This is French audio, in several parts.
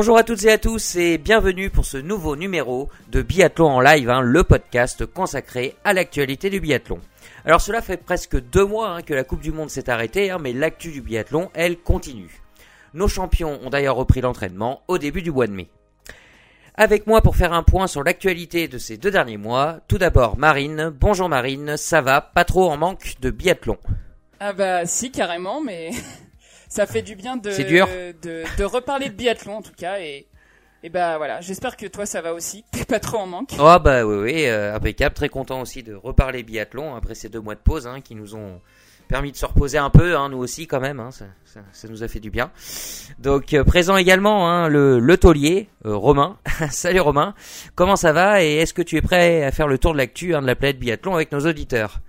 Bonjour à toutes et à tous et bienvenue pour ce nouveau numéro de Biathlon en live, hein, le podcast consacré à l'actualité du biathlon. Alors cela fait presque deux mois hein, que la Coupe du Monde s'est arrêtée, hein, mais l'actu du biathlon, elle, continue. Nos champions ont d'ailleurs repris l'entraînement au début du mois de mai. Avec moi pour faire un point sur l'actualité de ces deux derniers mois, tout d'abord Marine. Bonjour Marine, ça va? Pas trop en manque de biathlon? Ah bah si carrément, mais ça fait du bien de, dur. de, de reparler de biathlon en tout cas et et bah voilà, j'espère que toi ça va aussi, t'es pas trop en manque. Oh bah oui oui, euh, impeccable, très content aussi de reparler biathlon après ces deux mois de pause hein, qui nous ont permis de se reposer un peu, hein, nous aussi quand même, hein, ça, ça, ça, nous a fait du bien. Donc euh, présent également hein, le, le taulier, euh, Romain. Salut Romain, comment ça va et est-ce que tu es prêt à faire le tour de l'actu hein, de la planète biathlon avec nos auditeurs?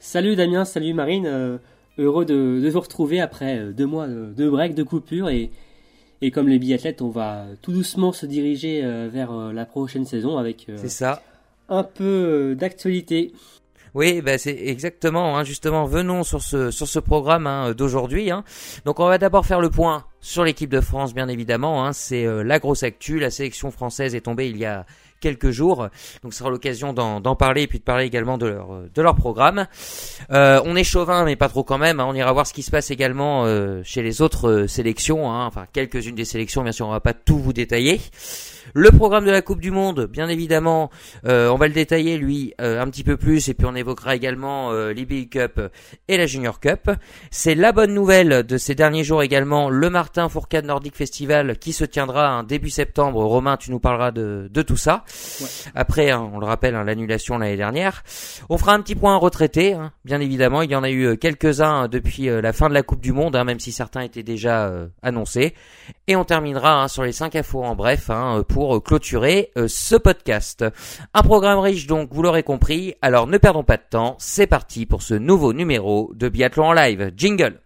Salut Damien, salut Marine, euh, heureux de, de, vous retrouver après euh, deux mois de, break, de coupure et, et comme les biathlètes, on va tout doucement se diriger euh, vers la prochaine saison avec ça. un peu d'actualité. Oui, bah c'est exactement, hein, justement, venons sur ce, sur ce programme hein, d'aujourd'hui. Hein. Donc on va d'abord faire le point sur l'équipe de France, bien évidemment. C'est euh, la grosse actu, la sélection française est tombée il y a quelques jours, donc ce sera l'occasion d'en parler et puis de parler également de leur, de leur programme. Euh, on est chauvin, mais pas trop quand même. Hein. on ira voir ce qui se passe également euh, chez les autres euh, sélections, hein. enfin quelques-unes des sélections, bien sûr, on va pas tout vous détailler. Le programme de la Coupe du Monde, bien évidemment, euh, on va le détailler lui euh, un petit peu plus et puis on évoquera également euh, l'IBU Cup et la Junior Cup. C'est la bonne nouvelle de ces derniers jours également, le Martin Fourcade Nordic Festival qui se tiendra un début septembre. Romain, tu nous parleras de, de tout ça. Ouais. Après, hein, on le rappelle, hein, l'annulation l'année dernière. On fera un petit point retraité, hein, bien évidemment. Il y en a eu quelques-uns depuis la fin de la Coupe du Monde, hein, même si certains étaient déjà euh, annoncés. Et on terminera hein, sur les 5 infos en bref hein, pour clôturer euh, ce podcast. Un programme riche donc, vous l'aurez compris. Alors ne perdons pas de temps, c'est parti pour ce nouveau numéro de Biathlon en live. Jingle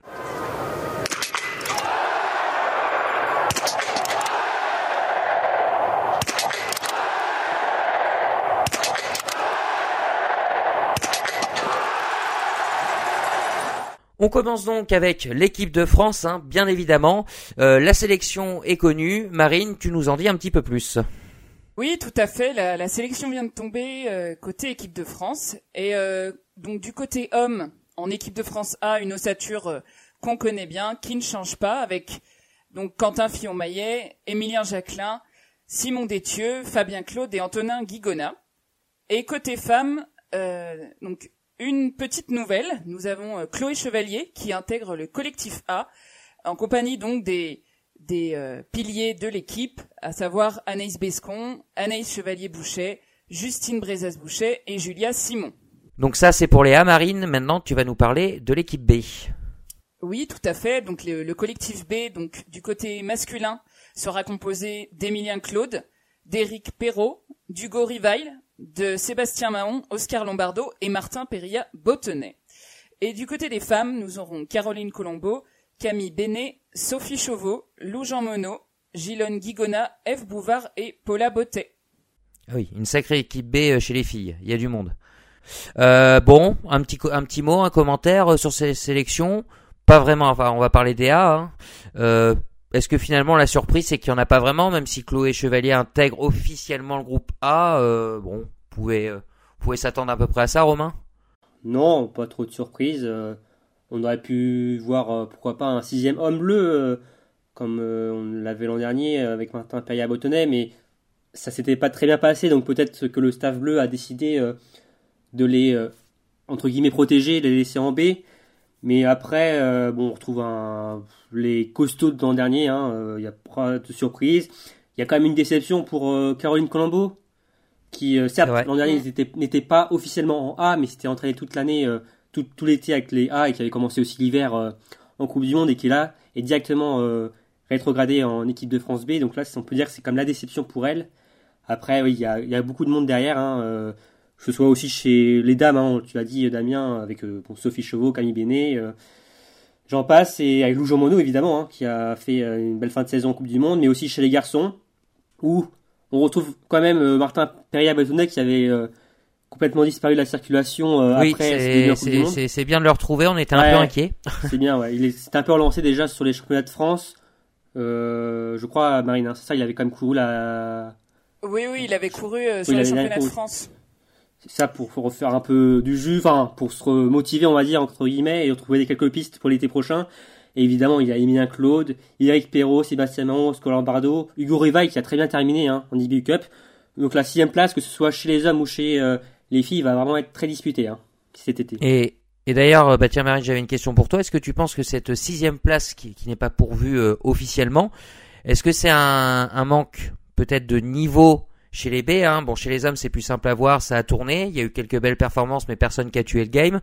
On commence donc avec l'équipe de France, hein, bien évidemment. Euh, la sélection est connue. Marine, tu nous en dis un petit peu plus. Oui, tout à fait. La, sélection vient de tomber euh, côté équipe de France. Et euh, donc du côté homme, en équipe de France A, une ossature qu'on connaît bien, qui ne change pas, avec donc Quentin Fillon-Maillet, Émilien Jacquelin, Simon Détieux, Fabien Claude et Antonin Guigona. Et côté femmes, euh, donc une petite nouvelle, nous avons euh, Chloé Chevalier qui intègre le collectif A en compagnie donc des des euh, piliers de l'équipe, à savoir Anaïs Bescon, Anaïs Chevalier-Boucher, Justine Brezas-Boucher et Julia Simon. Donc ça c'est pour les A Marine, maintenant tu vas nous parler de l'équipe B. Oui, tout à fait. Donc le, le, collectif B, donc du côté masculin, sera composé d'Emilien Claude, d'Éric Perrault, d'Hugo Rivail, de Sébastien Mahon, Oscar Lombardo et Martin Perilla Bottenet. Et du côté des femmes, nous aurons Caroline Colombo, Camille Bénet, Sophie Chauveau, Lou Jean Monod, Gilonne Guigona, Eve Bouvard et Paula Bottet. Ah oui, une sacrée équipe B chez les filles, il y a du monde. Euh, bon, un petit, un petit mot, un commentaire sur ces sélections. Pas vraiment, enfin on va parler des A. Hein. Euh, est-ce que finalement la surprise c'est qu'il n'y en a pas vraiment, même si Chloé Chevalier intègre officiellement le groupe A euh, Bon, vous pouvez, euh, vous pouvez s'attendre à peu près à ça, Romain? Non, pas trop de surprise. Euh, on aurait pu voir pourquoi pas un sixième homme bleu, comme on l'avait l'an dernier avec Martin Perria Bottenet, mais ça s'était pas très bien passé, donc peut-être que le staff bleu a décidé de les entre guillemets protéger, de les laisser en B. Mais après, euh, bon, on retrouve un, les costauds de l'an dernier. Il hein, n'y a pas de surprise. Il y a quand même une déception pour euh, Caroline Colombo, qui euh, certes l'an dernier n'était pas officiellement en A, mais s'était entraîné toute l'année, tout, tout l'été avec les A et qui avait commencé aussi l'hiver en Coupe du Monde et qui est là est directement rétrogradé en équipe de France B. Donc là, on peut dire que c'est comme la déception pour elle. Après, oui, il y a, y a, beaucoup de monde derrière. Hein, que ce soit aussi chez les dames, hein, tu l'as dit Damien, avec euh, bon, Sophie Chevaux, Camille Bénet, euh, j'en passe, et avec Lou Jean Monod évidemment, hein, qui a fait euh, une belle fin de saison en Coupe du Monde, mais aussi chez les garçons, où on retrouve quand même euh, Martin Perria-Batonnet qui avait complètement disparu de la circulation oui, après c'est bien de le retrouver, on était un ouais, peu inquiet. c'est bien, ouais. il s'est un peu relancé déjà sur les championnats de France, je crois, Marine, hein, c'est ça, il avait quand même couru la. Oui, oui, il avait couru sur le championnat de France. Ça pour, refaire un peu du jus, enfin, pour se motiver, on va dire, entre guillemets, et trouver quelques pistes pour l'été prochain. Et évidemment, il y a Emilien Claude, Eric Perrault, Sébastien Maron, Scolar Bardo, Hugo Rivaille qui a très bien terminé hein, en IBU Cup. Donc la sixième place, que ce soit chez les hommes ou chez euh, les filles, va vraiment être très disputée hein, cet été. Et, et d'ailleurs, euh, bah tiens Marine, j'avais une question pour toi. Est-ce que tu penses que cette sixième place qui, qui n'est pas pourvue euh, officiellement, est-ce que c'est un, un manque peut-être de niveau chez les B hein Bon, chez les hommes, c'est plus simple à voir, ça a tourné. Il y a eu quelques belles performances, mais personne qui a tué le game.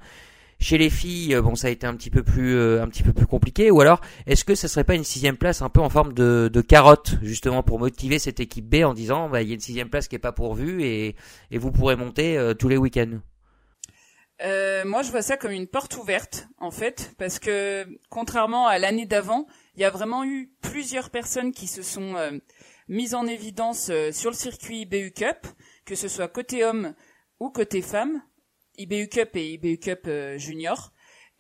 Chez les filles, bon, ça a été un petit peu plus, un petit peu plus compliqué. Ou alors, est-ce que ça serait pas une sixième place un peu en forme de, carotte, justement, pour motiver cette équipe B en disant, bah, il y a une sixième place qui est pas pourvue et, vous pourrez monter tous les week-ends? Euh, moi, je vois ça comme une porte ouverte, en fait, parce que contrairement à l'année d'avant, il y a vraiment eu plusieurs personnes qui se sont euh, mises en évidence euh, sur le circuit IBU Cup, que ce soit côté homme ou côté femme, IBU Cup et IBU Cup Junior.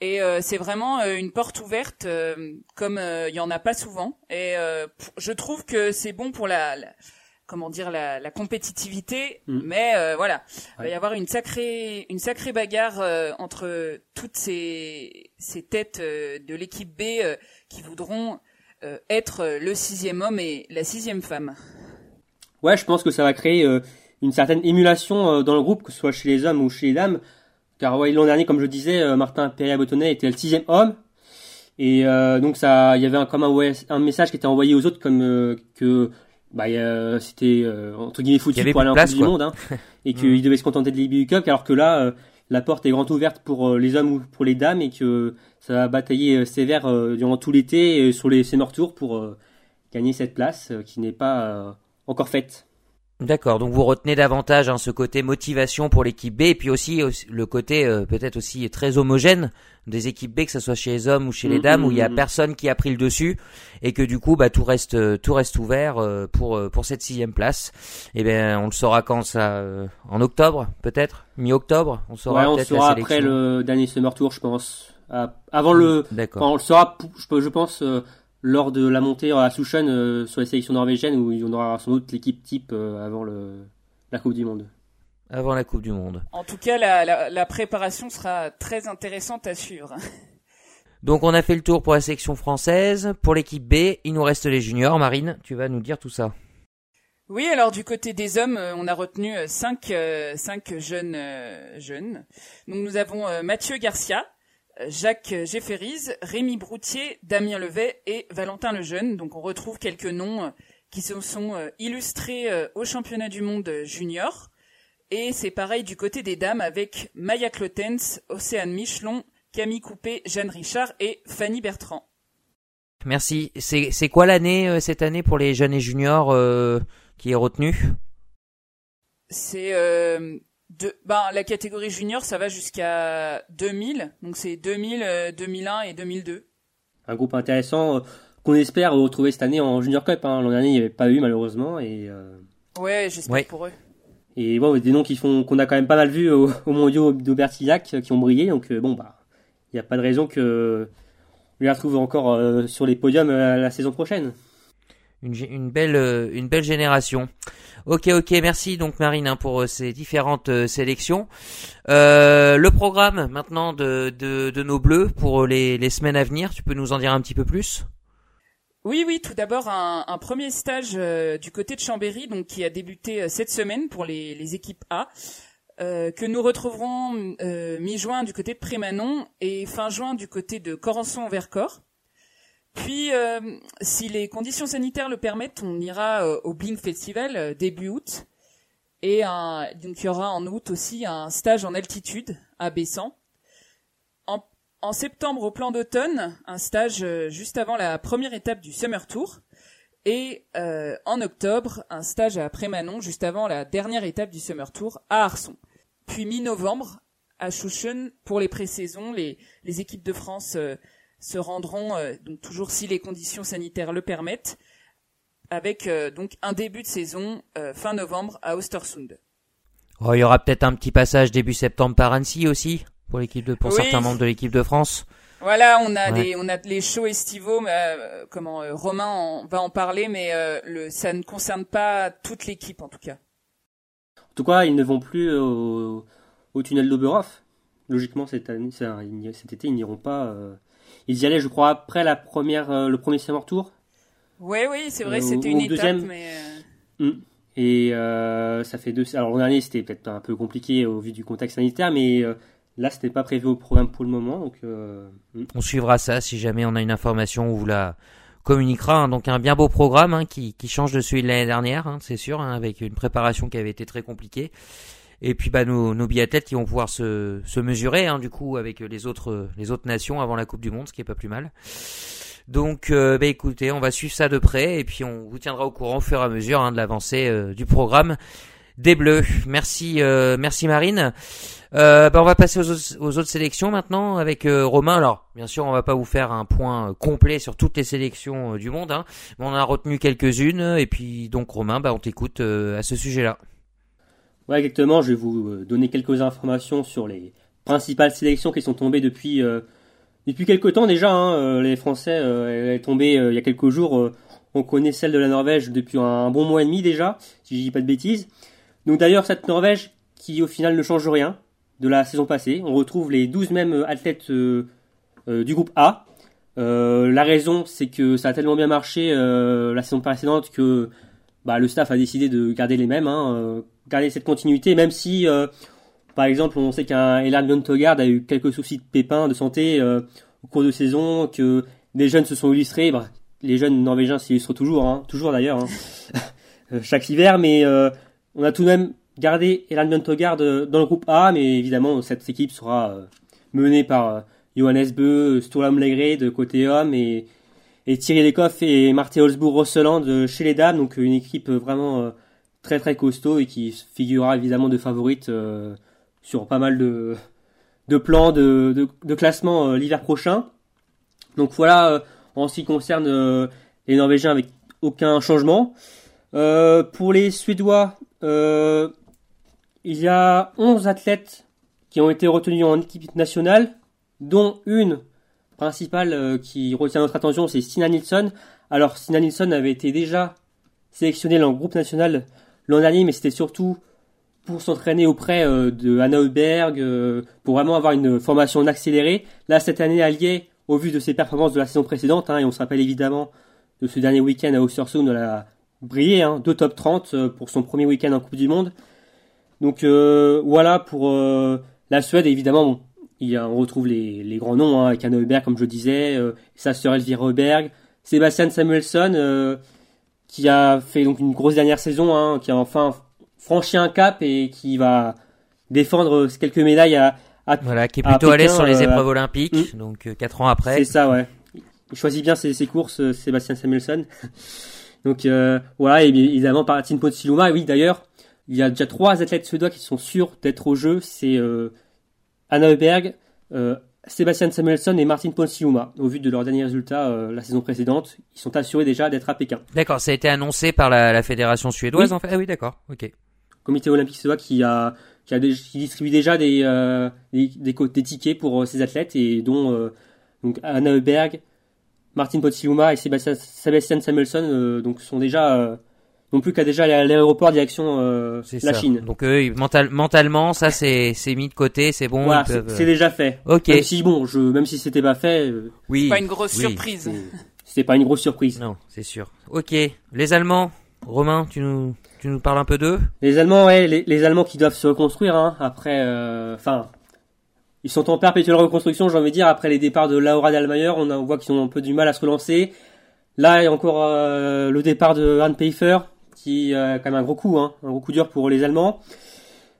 Et c'est vraiment une porte ouverte comme il y en a pas souvent. Et je trouve que c'est bon pour la comment dire la, la compétitivité, mm. mais euh, voilà, il va y avoir une sacrée une sacrée bagarre euh, entre toutes ces ces têtes euh, de l'équipe B qui voudront être le sixième homme et la sixième femme. Ouais, je pense que ça va créer une certaine émulation dans le groupe, que ce soit chez les hommes ou chez les dames. Car ouais, l'an dernier, comme je disais, Martin Perrier-Bottonnet était le sixième homme. Et donc ça, il y avait un, comme un, un, message qui était envoyé aux autres comme que bah, c'était euh, entre guillemets foutu pour aller en Coupe du Monde, hein, et qu'ils mm. devaient se contenter de l'IBU Cup, alors que là, euh, la porte est grande ouverte pour euh, les hommes ou pour les dames, et que ça va batailler sévère durant tout l'été sur les senior tours pour gagner cette place qui n'est pas encore faite. D'accord, donc vous retenez davantage hein, ce côté motivation pour l'équipe B et puis aussi, le côté euh, peut-être aussi très homogène des équipes B, que ce soit chez les hommes ou chez les mm, dames, où il y a mm, mm. personne qui a pris le dessus et que du coup bah tout reste euh, tout reste ouvert euh, pour pour cette sixième place. Et eh bien on le saura quand ça en octobre peut-être? Mi-octobre, on saura. Ouais, on saura après le dernier summer tour, je pense. avant le, on le saura, je, je pense lors de la montée à Sushan euh, sur les sélections norvégiennes où il y en aura sans doute l'équipe type euh, avant le, la Coupe du Monde. Avant la Coupe du Monde. En tout cas, la, la, préparation sera très intéressante à suivre. Donc on a fait le tour pour la section française. Pour l'équipe B, il nous reste les juniors. Marine, tu vas nous dire tout ça. Oui, alors du côté des hommes, euh, on a retenu cinq, cinq jeunes jeunes. Donc nous avons Mathieu Garcia, Jacques Jefferies, Rémi Broutier, Damien Levet et Valentin Lejeune. Donc on retrouve quelques noms euh, qui se sont euh, illustrés euh, au championnat du monde junior. Et c'est pareil du côté des dames avec Maya Clotens, Océane Michelon, Camille Coupé, Jeanne Richard et Fanny Bertrand. Merci. C'est quoi l'année cette année pour les jeunes et juniors qui est retenu C'est de, ben, la catégorie junior, ça va jusqu'à 2000. Donc c'est 2000, 2001 euh, et 2002. Un groupe intéressant euh, qu'on espère retrouver cette année en Junior Cup. Hein. L'an dernier, il n'y avait pas eu malheureusement. Et, euh, Ouais, j'espère pour eux. Et bon, des noms qui font qu'on a quand même pas mal vu au, au mondiaux d'Aubertillac qui ont brillé. Donc bon, bah, il n'y a pas de raison que on les retrouve encore sur les podiums la saison prochaine. Une, belle, une belle génération. Ok, ok, merci donc Marine hein, pour euh, ces différentes euh, sélections. Euh, le programme maintenant de, de, nos bleus pour les, les semaines à venir, tu peux nous en dire un petit peu plus? Oui, oui, tout d'abord un, un, premier stage du côté de Chambéry, donc qui a débuté cette semaine pour les, les équipes A, que nous retrouverons mi-juin du côté de Prémanon et fin juin du côté de Corançon-Vercors. Puis, euh, si les conditions sanitaires le permettent, on ira euh, au Blink Festival euh, début août. Et un, donc il y aura en août aussi un stage en altitude à Bessan. En, en septembre, au plan d'automne, un stage juste avant la première étape du Summer Tour. Et en octobre, un stage à Prémanon, juste avant la dernière étape du Summer Tour à Arson. Puis mi-novembre, à Schuchen, pour les pré-saisons, les, les équipes de France se rendront, euh, donc toujours si les conditions sanitaires le permettent, avec euh, donc un début de saison euh, fin novembre à Ostersund. Oh, il y aura peut-être un petit passage début septembre par Annecy aussi pour l'équipe de pour certains membres de l'équipe de France. Voilà, on a des, on a les shows estivaux. Euh, comment Romain va en parler, mais le, ça ne concerne pas toute l'équipe en tout cas. En tout cas, ils ne vont plus au, au tunnel d'Oberhof. Logiquement, cette année, cet été, ils n'iront pas. Ils y allaient, je crois, après la première, le premier Summer Tour. Oui, oui, c'est vrai, c'était une étape, mais. Mm. Et euh, ça fait deux. Alors l'an dernier c'était peut-être un peu compliqué au vu du contexte sanitaire, mais euh, là c'était pas prévu au programme pour le moment. Donc euh, mm. on suivra ça si jamais on a une information, on vous la communiquera. Hein. donc un bien beau programme hein, qui, qui change de celui de l'année dernière, hein, c'est sûr, avec une préparation qui avait été très compliquée. Et puis bah nos, nos biathlètes qui vont pouvoir se, mesurer du coup avec les autres les autres nations avant la Coupe du Monde, ce qui est pas plus mal. Donc, euh, bah, écoutez, on va suivre ça de près et puis on vous tiendra au courant au fur et à mesure hein, de l'avancée euh, du programme des Bleus. Merci, euh, merci Marine. Bah, on va passer aux, autres sélections maintenant avec Romain. Alors, bien sûr, on va pas vous faire un point complet sur toutes les sélections du monde, hein, mais on a retenu quelques-unes et puis donc Romain, bah, on t'écoute à ce sujet-là. Ouais, exactement. Je vais vous donner quelques informations sur les principales sélections qui sont tombées depuis depuis quelques temps déjà, hein, euh, les Français, euh, elle est tombée euh, il y a quelques jours. on connaît celle de la Norvège depuis un bon mois et demi déjà, si je dis pas de bêtises. Donc d'ailleurs cette Norvège qui au final ne change rien de la saison passée. On retrouve les 12 mêmes athlètes du groupe A. la raison c'est que ça a tellement bien marché la saison précédente que bah, le staff a décidé de garder les mêmes, hein, garder cette continuité, même si par exemple, on sait qu'un Elan a eu quelques soucis de pépins de santé euh, au cours de saison, que des jeunes se sont illustrés. Bah, les jeunes norvégiens s'illustrent toujours, hein, toujours d'ailleurs, hein, euh, chaque hiver, mais euh, on a tout de même gardé Elan Guntogard dans le groupe A, mais évidemment, cette équipe sera menée par Johannes Beu, Sturlam de côté homme et, et Thierry Lecoff et Martin Holzbourg-Rosseland chez les dames, donc une équipe vraiment très très costaud et qui figurera évidemment de favorite sur pas mal de, plans de, classement euh, l'hiver prochain. Donc voilà euh, en ce qui concerne euh, les Norvégiens avec aucun changement. pour les Suédois, il y a 11 athlètes qui ont été retenus en équipe nationale, dont une principale qui retient notre attention, c'est Stina Nilsson. Alors Stina Nilsson avait été déjà sélectionnée le groupe national l'an dernier, mais c'était surtout pour s'entraîner auprès euh, de Anna Heuberg, euh, pour vraiment avoir une formation accélérée. Là, cette année, alliée au vu de ses performances de la saison précédente, hein, et on se rappelle évidemment de ce dernier week-end à Ostersund, elle a brillé, hein, deux top 30 euh, pour son premier week-end en Coupe du Monde. Donc voilà pour la Suède, évidemment, on retrouve les, grands noms, hein, avec Anna Heuberg, comme je disais, sa sœur Elvira Heuberg, Sébastien Samuelsson, qui a fait donc une grosse dernière saison, hein, qui a enfin franchi un cap et qui va défendre quelques médailles à, à voilà, qui est plutôt allé sur les euh, épreuves olympiques, mm. donc euh, quatre ans après. C'est ça, ouais. Il choisit bien ses, ses courses, euh, Sébastien Samuelson. donc voilà, et évidemment Martin Potsiluma. Oui, d'ailleurs, il y a déjà trois athlètes suédois qui sont sûrs d'être au jeu. C'est Anna Heuberg, Sébastien Samuelson et Martin Ponsiuma, au vu de leurs derniers résultats la saison précédente, ils sont assurés déjà d'être à Pékin. D'accord, ça a été annoncé par la, la fédération suédoise en fait? Ah oui, d'accord, ok comité olympique suédois qui a qui, a, qui distribue déjà des, euh, des, des, tickets pour euh, ses athlètes et dont euh, donc Anna Heuberg, Martin Potsiluma et Sébastien, Sébastien Samuelson euh, donc sont déjà euh, non plus qu'à déjà à l'aéroport direction la Chine. Donc eux, mental, mentalement, ça c'est c'est mis de côté, c'est bon. Voilà, c'est déjà fait. Ok. Même si bon, je même si c'était pas fait. oui. Pas une grosse surprise. C'était pas une grosse surprise. Non, c'est sûr. Ok. Les Allemands, Romain, tu nous tu nous parles un peu d'eux? Les Allemands, ouais, les, Allemands qui doivent se reconstruire. Hein, après, euh, enfin, ils sont en perpétuelle reconstruction, j'ai envie de dire. Après les départs de Laura Dalmayer, on, on voit qu'ils ont un peu du mal à se relancer. Là, il y a encore euh, le départ de Anne Pfeiffer, qui euh, quand même un gros coup, hein, un gros coup dur pour les Allemands.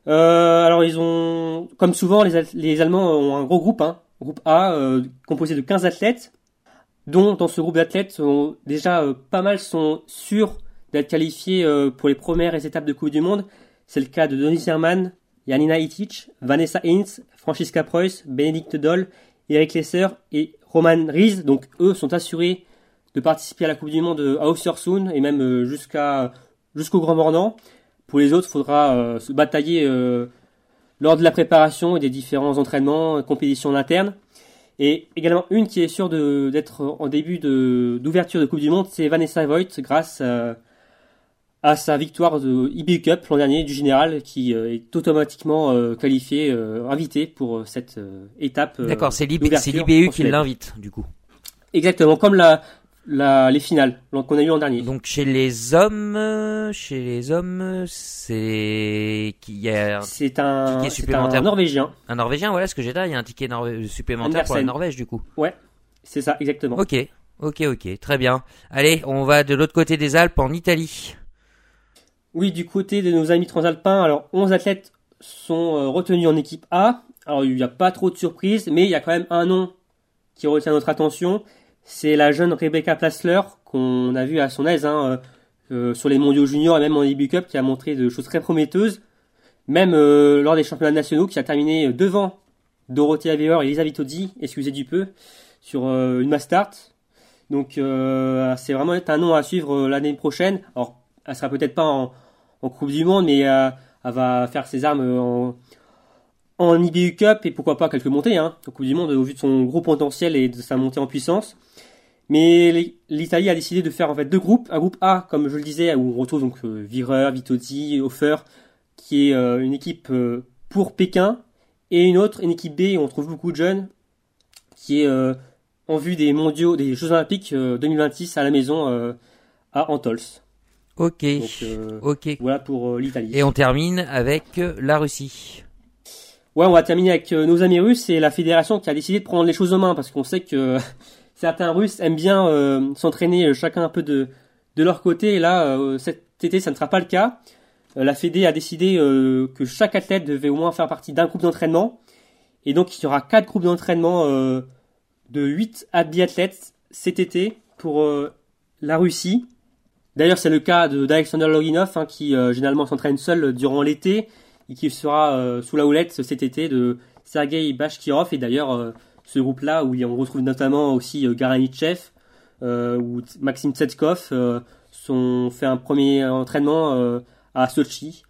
Euh, alors ils ont, comme souvent, les, les Allemands ont un gros groupe, hein, groupe A, composé de 15 athlètes, dont dans ce groupe d'athlètes, déjà pas mal sont sûrs d'être qualifiés euh, pour les premières étapes de Coupe du Monde. C'est le cas de Denis Herman, Janina Itic, Vanessa Hintz, Francisca Preuss, Bénédicte Doll, Eric Lesser et Roman Ries. Donc eux sont assurés de participer à la Coupe du Monde à Östersund et même euh, jusqu'à jusqu'au Grand Mornan. Pour les autres, il faudra euh, se batailler lors de la préparation et des différents entraînements, compétitions internes. Et également une qui est sûre d'être en début d'ouverture de, Coupe du Monde, c'est Vanessa Voigt grâce à, sa victoire de IBU Cup l'an dernier du général qui est automatiquement qualifié, invité pour cette étape. D'accord, c'est l'IBU qui l'invite du coup. Exactement, comme la, la, les finales qu'on a eu l'an dernier. Donc chez les hommes, chez les hommes, c'est qui a c'est un ticket supplémentaire un norvégien. Un norvégien, voilà ce que j'ai là, il y a un ticket supplémentaire pour la Norvège du coup. Ouais, c'est ça exactement. Ok, ok, ok, très bien. Allez, on va de l'autre côté des Alpes en Italie. Oui, du côté de nos amis transalpins, alors 11 athlètes sont euh, retenus en équipe A. Alors il n'y a pas trop de surprises, mais il y a quand même un nom qui retient notre attention c'est la jeune Rebecca Plassler qu'on a vu à son aise hein, euh, euh, sur les mondiaux juniors et même en IBU Cup qui a montré de choses très prometteuses. Même euh, lors des championnats nationaux qui a terminé devant Dorothée Aveor et Elisa Vitozzi, excusez du peu, sur une Mastart. Donc c'est vraiment un nom à suivre l'année prochaine. Alors elle sera peut-être pas en, Coupe du Monde, mais elle va faire ses armes en, IBU Cup et pourquoi pas quelques montées hein, en Coupe du Monde au vu de son gros potentiel et de sa montée en puissance. Mais l'Italie a décidé de faire en fait deux groupes. Un groupe A, comme je le disais, où on retrouve donc euh, Vireur, Vitozzi, Hofer, qui est euh, une équipe euh, pour Pékin, et une autre, une équipe B, où on trouve beaucoup de jeunes, qui est en vue des mondiaux, des Jeux Olympiques 2026 à la maison à Antols. Ok. ok. Voilà pour l'Italie. Et on termine avec la Russie. Ouais, on va terminer avec nos amis russes et la fédération qui a décidé de prendre les choses en main parce qu'on sait que certains Russes aiment bien euh, s'entraîner euh, chacun un peu de, leur côté. Et là, euh, cet été, ça ne sera pas le cas. la Fédé a décidé que chaque athlète devait au moins faire partie d'un groupe d'entraînement. Et donc, il y aura quatre groupes d'entraînement de 8 biathlètes cet été pour la Russie. D'ailleurs, c'est le cas d'Alexander Loginov, hein, qui généralement s'entraîne seul durant l'été et qui sera sous la houlette cet été de Sergei Bashkirov. Et d'ailleurs, ce groupe-là, où on retrouve notamment aussi euh, Garanitchev euh, ou Maxime Tsetskov, euh, sont fait un premier entraînement à Sochi.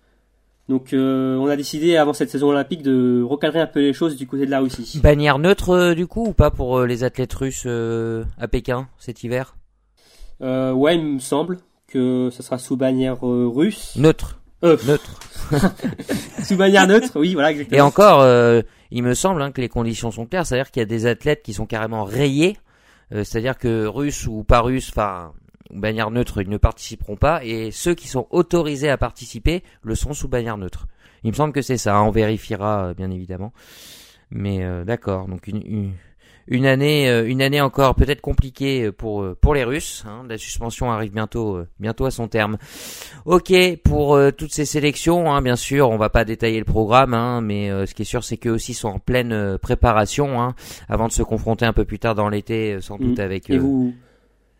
Donc on a décidé avant cette saison olympique de recadrer un peu les choses du côté de la Russie. Bannière neutre du coup ou pas pour les athlètes russes à Pékin cet hiver? Ouais, il me semble que ce sera sous bannière russe. Neutre. neutre. sous bannière neutre, oui, voilà exactement. Et encore, il me semble hein, que les conditions sont claires, c'est-à-dire qu'il y a des athlètes qui sont carrément rayés, euh, c'est-à-dire que russes ou pas russes, enfin bannière neutre, ils ne participeront pas, et ceux qui sont autorisés à participer le sont sous bannière neutre. Il me semble que c'est ça, hein, on vérifiera euh, bien évidemment. Mais euh, d'accord, donc une, une année, euh, une année encore peut-être compliquée pour euh, pour les Russes. Hein. La suspension arrive bientôt, euh, bientôt à son terme. Ok pour toutes ces sélections, hein, bien sûr, on va pas détailler le programme, hein, mais ce qui est sûr, c'est qu'eux aussi sont en pleine préparation hein, avant de se confronter un peu plus tard dans l'été, sans doute mm. avec. Vous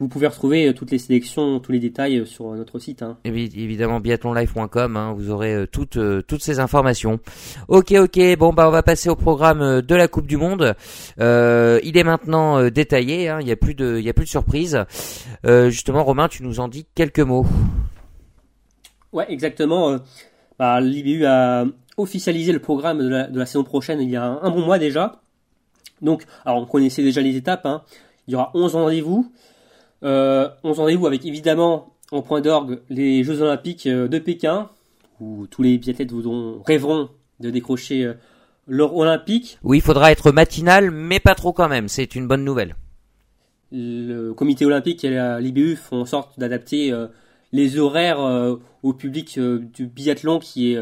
pouvez retrouver euh, toutes les sélections, tous les détails euh, sur notre site. Hein. Évidemment, biathlonlife.com, hein, vous aurez euh, toutes toutes ces informations. Ok, ok, bon bah on va passer au programme de la Coupe du Monde. il est maintenant détaillé, hein, il n'y a plus de il y a plus de surprises. justement, Romain, tu nous en dis quelques mots. Ouais, exactement. Bah, L'IBU a officialisé le programme de la, de la, saison prochaine il y a un, bon mois déjà. Donc, alors on connaissait déjà les étapes. Il y aura 11 rendez-vous. Euh, on rendez-vous avec évidemment en point d'orgue les Jeux Olympiques euh, de Pékin, où tous les biathlètes voudront, rêveront de décrocher euh, l'or olympique. Oui, il faudra être matinal, mais pas trop quand même. C'est une bonne nouvelle. Le comité olympique et l'IBU font en sorte d'adapter les horaires au public du biathlon qui est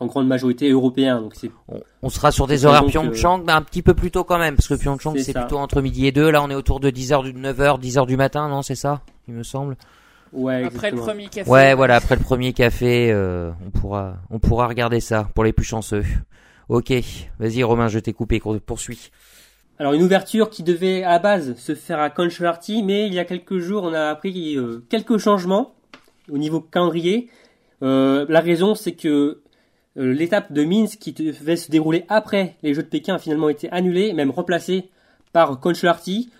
en grande majorité européen. Donc c'est on, sera sur des horaires Pyeongchang, mais un petit peu plus tôt quand même, parce que Pyeongchang c'est plutôt entre midi et 2. Là, on est autour de 10h, du 9h, 10h du matin, non C'est ça, il me semble. Ouais, après le premier café. Ouais, voilà, après le premier café, euh, on pourra, on pourra regarder ça pour les plus chanceux. Ok, vas-y Romain, je t'ai coupé, poursuis. Alors une ouverture qui devait à la base se faire à Conchalarty, mais il y a quelques jours on a appris euh, quelques changements au niveau calendrier. Euh, la raison c'est que euh, l'étape de Minsk qui devait se dérouler après les Jeux de Pékin a finalement été annulée, même remplacée par Conchalarty.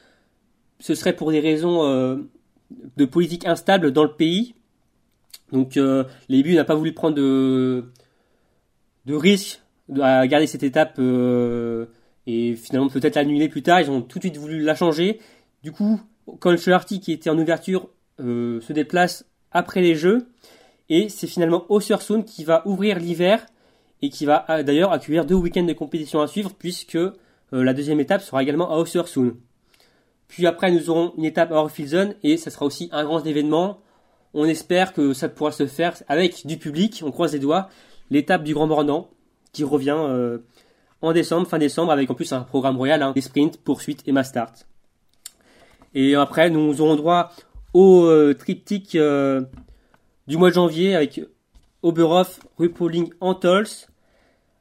Ce serait pour des raisons euh, de politique instable dans le pays. Donc euh, l'EBU n'a pas voulu prendre de, risque à garder cette étape et finalement peut-être l'annuler plus tard. Ils ont tout de suite voulu la changer. Du coup, Arty qui était en ouverture euh, se déplace après les Jeux et c'est finalement Ossersund qui va ouvrir l'hiver et qui va euh, d'ailleurs accueillir deux week-ends de compétition à suivre puisque euh, la deuxième étape sera également à Ossersund. Puis après nous aurons une étape à Orfilsen et ça sera aussi un grand événement. On espère que ça pourra se faire avec du public, on croise les doigts. L'étape du Grand Bornand qui revient en décembre, fin décembre, avec en plus un programme royal, hein, des sprints, poursuites et mass start. Et après, nous aurons droit au euh, triptyque euh, du mois de janvier avec Oberhof, Rupoling, Antols.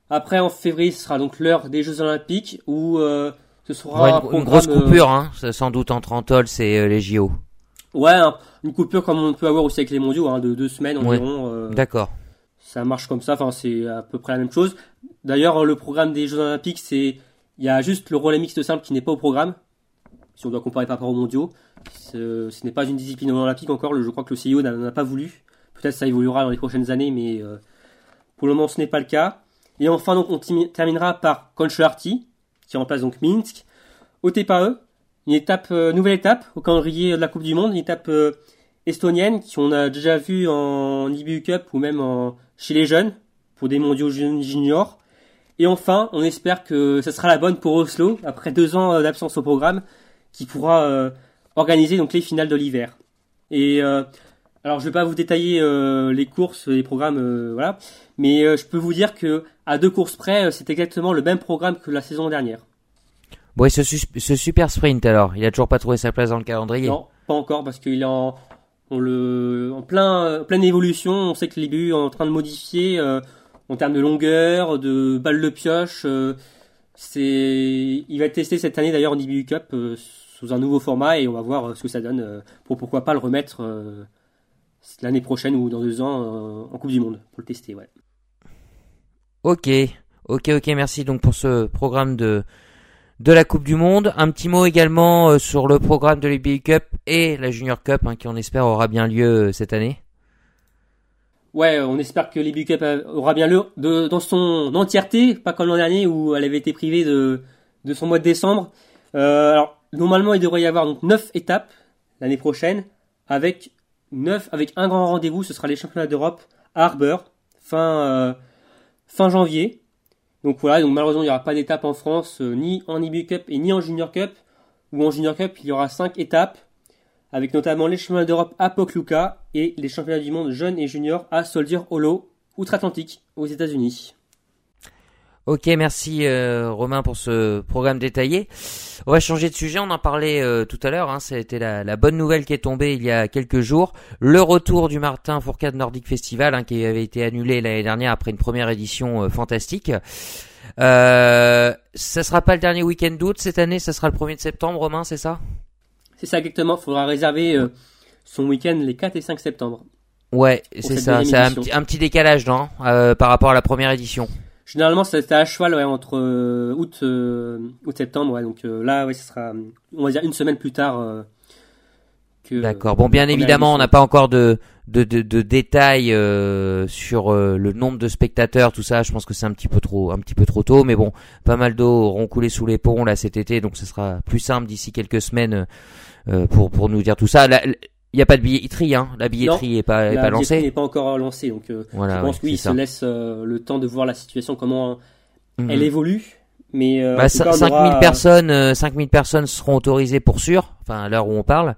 Après, en février, ce sera donc l'heure des Jeux Olympiques où euh, ce sera une, grosse coupure, hein, sans doute entre Antols et les JO. Ouais, une coupure comme on peut avoir aussi avec les mondiaux, hein, de deux semaines environ. D'accord. Ça marche comme ça, enfin c'est à peu près la même chose. D'ailleurs, le programme des Jeux Olympiques, c'est il y a juste le relais mixte simple qui n'est pas au programme. Si on doit comparer par rapport aux mondiaux, ce, n'est pas une discipline olympique encore. Je crois que le CIO n'en a pas voulu. Peut-être ça évoluera dans les prochaines années, mais euh, pour le moment, ce n'est pas le cas. Et enfin, donc, on terminera par Konchalarty, qui remplace donc Minsk. Au TPAE, une étape, euh, nouvelle étape au calendrier de la Coupe du Monde, une étape euh, estonienne qu'on a déjà vue en IBU Cup ou même chez les jeunes pour des mondiaux juniors. Et enfin, on espère que ce sera la bonne pour Oslo, après deux ans euh, d'absence au programme, qui pourra organiser donc les finales de l'hiver. Et alors, je vais pas vous détailler les courses, les programmes, voilà, mais je peux vous dire que à deux courses près, c'est exactement le même programme que la saison dernière. Bon, et ce, ce, super sprint alors, il a toujours pas trouvé sa place dans le calendrier Non, pas encore, parce qu'il est en, le, en plein, pleine évolution. On sait que l'IBU est en train de modifier en termes de longueur, de balles de pioche. Euh, c'est, il va tester cette année d'ailleurs en IBU Cup euh, sous un nouveau format et on va voir euh, ce que ça donne pour pourquoi pas le remettre l'année prochaine ou dans deux ans en Coupe du Monde pour le tester. Ouais. Ok, ok, ok. Merci donc pour ce programme de de la Coupe du Monde. Un petit mot également sur le programme de l'IBU Cup et la Junior Cup hein, qui on espère aura bien lieu cette année. Ouais, on espère que l'IBU Cup aura bien lieu de, dans son entièreté, pas comme l'an dernier où elle avait été privée de, de son mois de décembre. Euh, alors, normalement, il devrait y avoir donc 9 étapes l'année prochaine, avec 9, avec un grand rendez-vous, ce sera les championnats d'Europe à Harbour, fin, euh, fin janvier. Donc voilà, donc malheureusement, il n'y aura pas d'étape en France, euh, ni en IBU Cup et ni en Junior Cup, ou en Junior Cup, il y aura 5 étapes avec notamment les championnats d'Europe à Pokluka et les championnats du monde jeunes et juniors à Soldier Hollow, outre-Atlantique, aux États-Unis. Ok, merci euh, Romain pour ce programme détaillé. On va changer de sujet, on en parlait euh, tout à l'heure, hein, c'était la, la, bonne nouvelle qui est tombée il y a quelques jours. Le retour du Martin Fourcade Nordic Festival hein, qui avait été annulé l'année dernière après une première édition euh, fantastique. Euh, ça sera pas le dernier week-end d'août cette année, ça sera le 1er de septembre, Romain, c'est ça? C'est ça exactement. Il faudra réserver son week-end les 4 et 5 septembre. Ouais, c'est ça. C'est un, petit décalage, non? Par rapport à la première édition. Généralement, c'était à cheval entre euh, août, août septembre. Ouais, donc là, ouais, ce sera, on va dire une semaine plus tard. D'accord. Bon, bien évidemment, on n'a pas encore de de, de, de détails sur le nombre de spectateurs, tout ça. Je pense que c'est un petit peu trop un petit peu trop tôt, mais bon, pas mal d'eau auront coulé sous les ponts là cet été, donc ce sera plus simple d'ici quelques semaines euh, pour pour nous dire tout ça. Il n'y a pas de billetterie, hein. La billetterie n'est pas, est pas lancée. La n'est pas encore lancée, donc euh, je pense oui, il se laisse euh, le temps de voir la situation, comment mhm. elle évolue. Mais bah, 5000 personnes, 5000 personnes seront autorisées pour sûr. Enfin, à l'heure où on parle.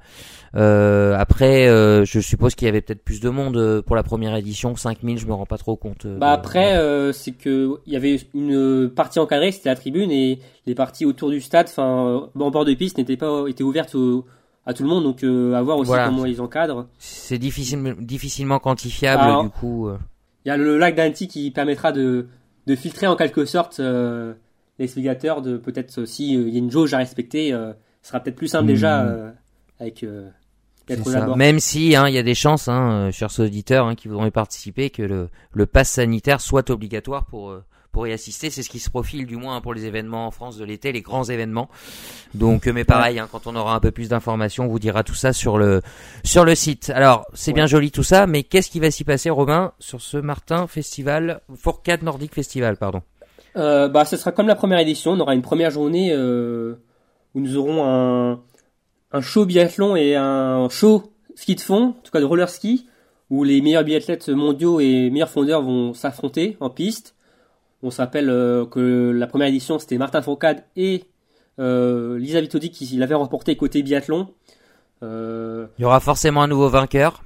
Euh, après, euh, je suppose qu'il y avait peut-être plus de monde pour la première édition. 5000, je me rends pas trop compte. bah après, c'est que il y avait une partie encadrée, c'était la tribune, et les parties autour du stade, enfin, en bord de piste, n'étaient pas étaient ouvertes aux, à tout le monde, donc euh, à voir aussi comment ils encadrent. C'est difficile, difficilement quantifiable du coup. Euh. Il y a le lac d'Anti qui permettra de, de filtrer en quelque sorte euh, les spectateurs, de peut-être si il y a une jauge à respecter, ce sera peut-être plus simple déjà hmm. avec Même si hein, il y a des chances, hein, chers auditeurs hein, qui voudront y participer, que le, le pass sanitaire soit obligatoire pour pour y assister. C'est ce qui se profile du moins pour les événements en France de l'été, les grands événements. Donc, euh, mais pareil, hein, quand on aura un peu plus d'informations, on vous dira tout ça sur le sur le site. Alors, c'est bien joli tout ça, mais qu'est-ce qui va s'y passer, Romain, sur ce Martin Festival, Fourcade Nordic Festival, pardon? Euh, Bah, ce sera comme la première édition. On aura une première journée euh, où nous aurons un, un show biathlon et un show ski de fond, en tout cas de roller ski, où les meilleurs biathlètes mondiaux et meilleurs fondeurs vont s'affronter en piste. On se rappelle euh, que la première édition c'était Martin Fourcade et euh, Lisa Vitodi qui l'avait remporté côté biathlon. Euh, Il y aura forcément un nouveau vainqueur.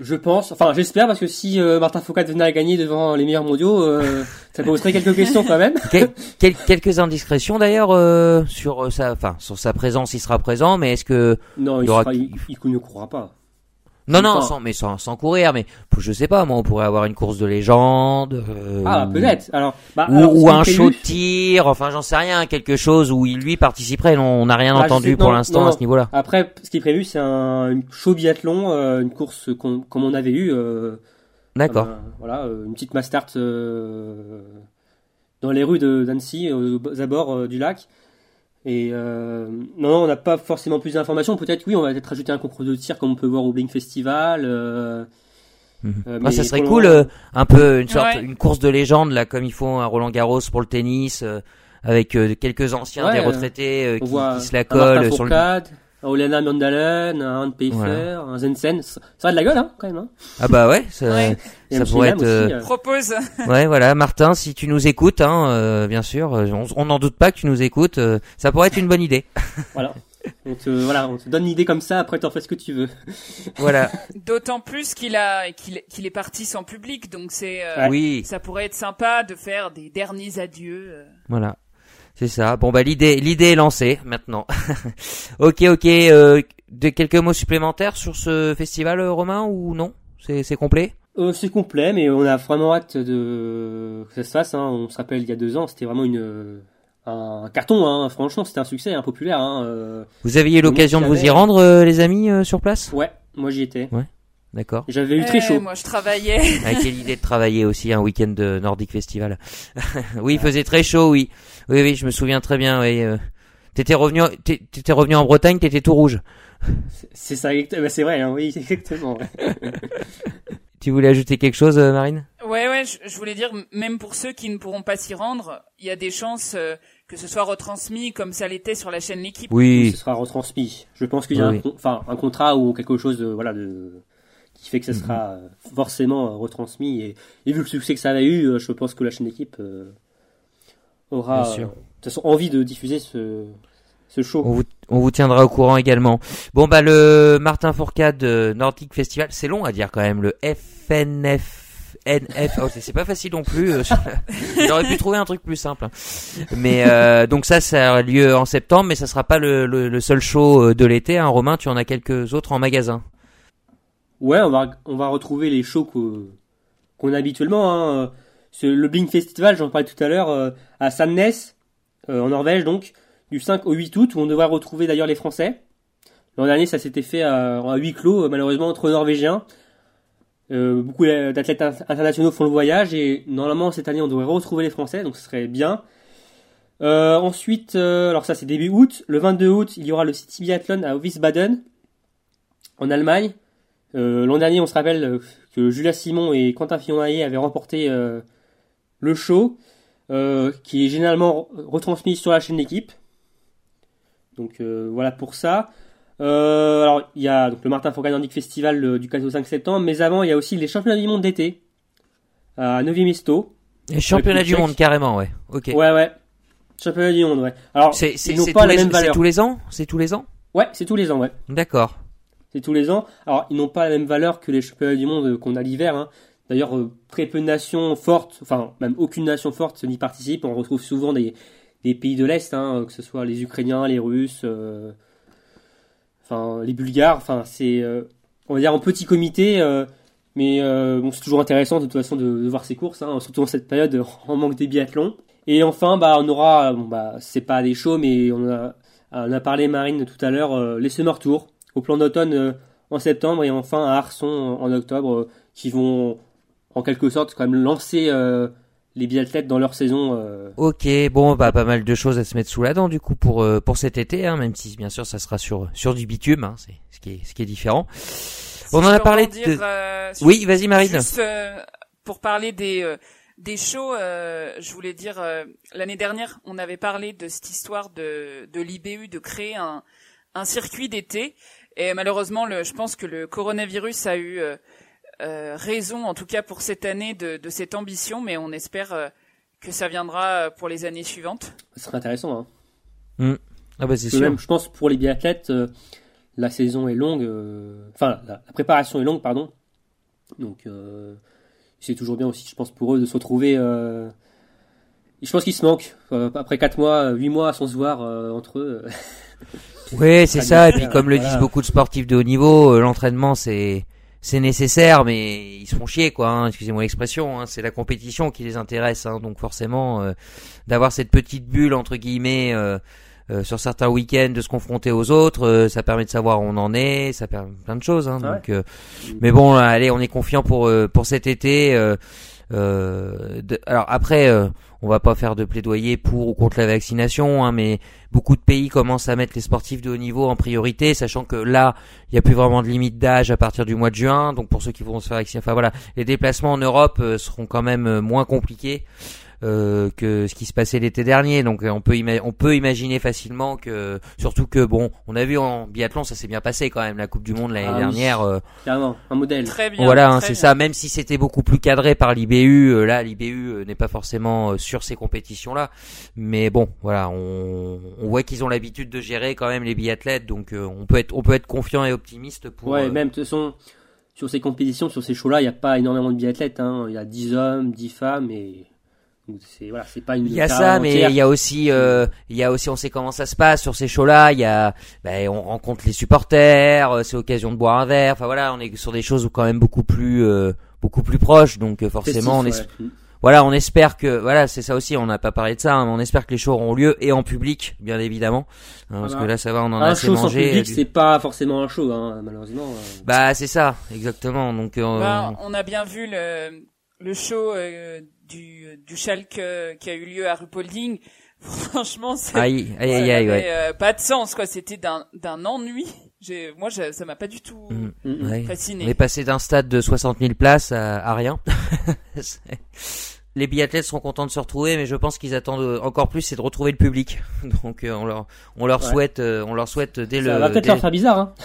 Je pense, enfin j'espère parce que si euh, Martin Foucault venait à gagner devant les meilleurs mondiaux, euh, ça poserait quelques questions quand même. Quel, quelques indiscrétions d'ailleurs euh, sur sa, enfin sur sa présence, il sera présent, mais est-ce que non, il, sera, il, il ne courra pas. Non, non, sans, mais sans, sans courir, mais je sais pas, moi, on pourrait avoir une course de légende. Euh, ah, peut-être. Alors, bah, ou, un show de tir, enfin, j'en sais rien, quelque chose où il lui participerait. on n'a rien ah, entendu pour l'instant à ce niveau-là. Après, ce qui est prévu, c'est un show biathlon, euh, une course comme on avait eu. Euh, D'accord. voilà, une petite mastart dans les rues de d'Annecy, aux abords du lac. Et euh, non, non, on n'a pas forcément plus d'informations. Peut-être oui, on va peut-être rajouter un concours de tir comme on peut voir au Blink Festival. Euh, ah, ça serait cool, euh, un peu une sorte, une course de légende là, comme ils font à Roland Garros pour le tennis, euh, avec quelques anciens, des retraités qui, qui, se la collent sur le. Olena Mandalen, un Peifer, un Zensen. Ça a de la gueule, hein, quand même. Hein. Ah bah ouais, ça, ça pourrait être. Euh, euh... Propose. Ouais, voilà, Martin, si tu nous écoutes, hein, euh, bien sûr, euh, on n'en doute pas que tu nous écoutes. ça pourrait être une bonne idée. voilà. On te, voilà, on te donne une idée comme ça, après t'en fais ce que tu veux. Voilà. D'autant plus qu'il a, qu'il, qu'il est parti sans public, donc c'est, oui. ça pourrait être sympa de faire des derniers adieux. Voilà. C'est ça. Bon bah l'idée l'idée est lancée maintenant. ok ok. Euh, de quelques mots supplémentaires sur ce festival euh, romain ou non? C'est c'est complet? Euh, C'est complet, mais on a vraiment hâte de que ça se fasse. Hein. On se rappelle il y a deux ans, c'était vraiment une un carton. Hein. Franchement, c'était un succès hein, populaire. Hein. Vous aviez l'occasion de vous y rendre, euh, les amis, sur place? Ouais, moi j'y étais. Ouais. D'accord. J'avais eu très chaud. moi, je travaillais. Avec quelle idée de travailler aussi un week-end de Nordic Festival. oui, il faisait très chaud, oui. Oui, oui, je me souviens très bien. Oui. Euh. T'étais revenu, t'étais revenu en Bretagne, t'étais tout rouge. C'est ça, bah, c'est vrai, hein, oui, exactement. tu voulais ajouter quelque chose, euh, Marine? Ouais, ouais, je, voulais dire, même pour ceux qui ne pourront pas s'y rendre, il y a des chances euh, que ce soit retransmis comme ça l'était sur la chaîne L'équipe. Oui. Ce sera retransmis. Je pense qu'il y a un, enfin, un contrat ou quelque chose de, voilà, de, qui fait que ça mhm. sera euh, forcément euh, retransmis. Et, vu le succès que ça a eu, euh, je pense que la chaîne d'équipe aura de toute façon envie de diffuser ce, ce show. On vous, on vous, tiendra au courant également. Bon bah le Martin Fourcade Nordic Festival, c'est long à dire quand même, le FNF. NF, oh, c'est pas facile non plus. J'aurais pu trouver un truc plus simple. Hein. Mais euh, donc ça, ça a lieu en septembre, mais ça sera pas le, le, le seul show de l'été. Hein. Romain, tu en as quelques autres en magasin. Ouais, on va, on va retrouver les shows qu'on a habituellement. Hein. Le Blink Festival, j'en parlais tout à l'heure, euh, à Sandnes, euh, en Norvège, donc, du 5 au 8 août, où on devrait retrouver d'ailleurs les Français. L'an dernier, ça s'était fait à, huis clos, malheureusement, entre Norvégiens. Euh, beaucoup d'athlètes internationaux font le voyage et normalement cette année on devrait retrouver les Français, donc ce serait bien. Euh, ensuite, alors ça c'est début août. Le 22 août, il y aura le City Biathlon à Wiesbaden, en Allemagne. Euh, l'an dernier, on se rappelle euh, que Julia Simon et Quentin Fillon-Maillet avaient remporté euh, le show, qui est généralement retransmis sur la chaîne d'équipe. Donc voilà pour ça. alors il y a donc, le Martin Fourcade Nordic Festival du 4 au 5 septembre, mais avant il y a aussi les championnats du monde d'été à Novi Mesto. Les championnats du monde carrément, ouais. Ok. Ouais ouais. Championnats du monde, ouais. Alors c'est pas la même valeur. C'est tous les ans, c'est tous les ans? Ouais, c'est tous les ans, ouais. D'accord tous les ans. Alors, ils n'ont pas la même valeur que les championnats du monde qu'on a l'hiver. Hein. D'ailleurs, euh, très peu de nations fortes, enfin, même aucune nation forte n'y participe. On retrouve souvent des, pays de l'Est, hein, que ce soit les Ukrainiens, les Russes, euh, enfin, les Bulgares. Enfin, c'est, euh, on va dire, en petit comité. mais c'est toujours intéressant de toute façon de, voir ces courses, hein, surtout en cette période en manque des biathlons. Et enfin, bah, on aura, bon, bah, c'est pas des shows, mais on a, on a parlé Marine tout à l'heure, les Summer Tours au plan d'automne euh, en septembre et enfin à Arson en, octobre, euh, qui vont en quelque sorte quand même lancer euh, les biathlètes dans leur saison. Ok, bon, bah pas mal de choses à se mettre sous la dent du coup pour pour cet été, hein, même si bien sûr ça sera sur sur du bitume, hein, c'est ce qui est ce qui est différent. On en a parlé de. oui, vas-y Marine. Juste, pour parler des des shows, euh, je voulais dire, euh, l'année dernière, on avait parlé de cette histoire de, de l'IBU de créer un, un circuit d'été. Et malheureusement, le, je pense que le coronavirus a eu euh, raison, en tout cas pour cette année, de, de cette ambition, mais on espère que ça viendra pour les années suivantes. Ce serait intéressant. Hein. Mm. Ah bah c'est sûr. Même, je pense pour les biathlètes, la saison est longue. Enfin, la, la, préparation est longue, pardon. Donc c'est toujours bien aussi, je pense, pour eux de se retrouver. Euh... Je pense qu'ils se manquent. Euh, après 4 mois, 8 mois sans se voir euh, entre eux. oui, c'est ça. Et puis comme le disent beaucoup de sportifs de haut niveau, euh, l'entraînement c'est c'est nécessaire, mais ils se font chier, quoi. Hein, excusez-moi l'expression. Hein, c'est la compétition qui les intéresse, hein, donc forcément d'avoir cette petite bulle entre guillemets euh, sur certains week-ends de se confronter aux autres, euh, ça permet de savoir où on en est, ça permet plein de choses. Hein, donc, euh, mais bon, allez, on est confiant pour pour cet été. De, alors après, on va pas faire de plaidoyer pour ou contre la vaccination, hein, mais beaucoup de pays commencent à mettre les sportifs de haut niveau en priorité, sachant que là, il n'y a plus vraiment de limite d'âge à partir du mois de juin. Donc pour ceux qui vont se faire vacciner, enfin voilà, les déplacements en Europe seront quand même moins compliqués. Euh, que ce qui se passait l'été dernier. Donc euh, on peut on peut imaginer facilement que surtout que bon, on a vu en biathlon ça s'est bien passé quand même la Coupe du monde l'année ah dernière. Euh, Carrément, un modèle. Très bien. Voilà, hein, c'est ça. Même si c'était beaucoup plus cadré par l'IBU, là l'IBU n'est pas forcément sur ces compétitions là. Mais bon, voilà, on, on voit qu'ils ont l'habitude de gérer quand même les biathlètes, donc on peut être on peut être confiant et optimiste pour. Ouais, même de toute façon sur ces compétitions, sur ces shows-là, il n'y a pas énormément de biathlètes. Hein. Il y a 10 hommes, 10 femmes et c'est voilà, c'est pas une. Il y a ça, mais il y a aussi, euh, il y a aussi, on sait comment ça se passe sur ces shows-là. Il y a, ben, on rencontre les supporters, euh, c'est l'occasion de boire un verre. Enfin voilà, on est sur des choses quand même beaucoup plus, euh, beaucoup plus proches. Donc euh, forcément, on est, voilà, on espère que, voilà, c'est ça aussi. On n'a pas parlé de ça, hein, mais on espère que les shows auront lieu et en public, bien évidemment, hein, parce que là, ça va, on en a assez mangé. Un public, c'est pas forcément un show, hein, malheureusement. Bah c'est ça, exactement. Donc, bah, on a bien vu le le show du, du Schalke euh, qui a eu lieu à Rupolding, franchement, ça, aïe, aïe, aïe, aïe, ouais. euh, pas de sens, quoi. C'était d'un, d'un ennui. J'ai, moi, ça m'a pas du tout mm, mm, fasciné. On est passé d'un stade de 60 000 places à, à rien. les biathlètes seront contents de se retrouver, mais je pense qu'ils attendent encore plus, c'est de retrouver le public. Donc euh, on leur, on leur souhaite, euh, on leur souhaite dès le. Ça va peut-être leur faire bizarre. Hein.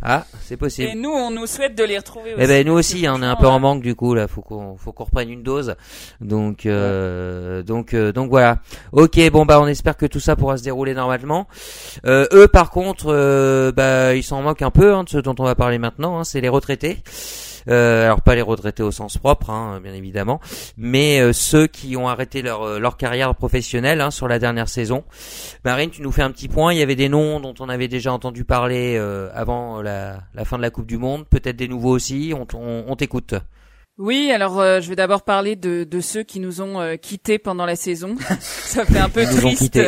Ah, c'est possible. Et nous, on nous souhaite de les retrouver. Aussi, eh ben nous aussi, hein, on est un peu en manque du coup là. Faut qu'on, faut qu'on reprenne une dose. Donc, euh, donc, donc voilà. Ok, bon bah on espère que tout ça pourra se dérouler normalement. eux, par contre, bah ils s'en moquent un peu hein, de ce dont on va parler maintenant. Hein, c'est les retraités. Euh, alors pas les retraités au sens propre, hein, bien évidemment, mais euh, ceux qui ont arrêté leur, euh, leur carrière professionnelle hein, sur la dernière saison. Marine, tu nous fais un petit point. Il y avait des noms dont on avait déjà entendu parler avant la, fin de la Coupe du Monde, peut-être des nouveaux aussi. On, on, on t'écoute. Oui, alors euh, je vais d'abord parler de, de ceux qui nous ont euh, quittés pendant la saison. ça fait un peu triste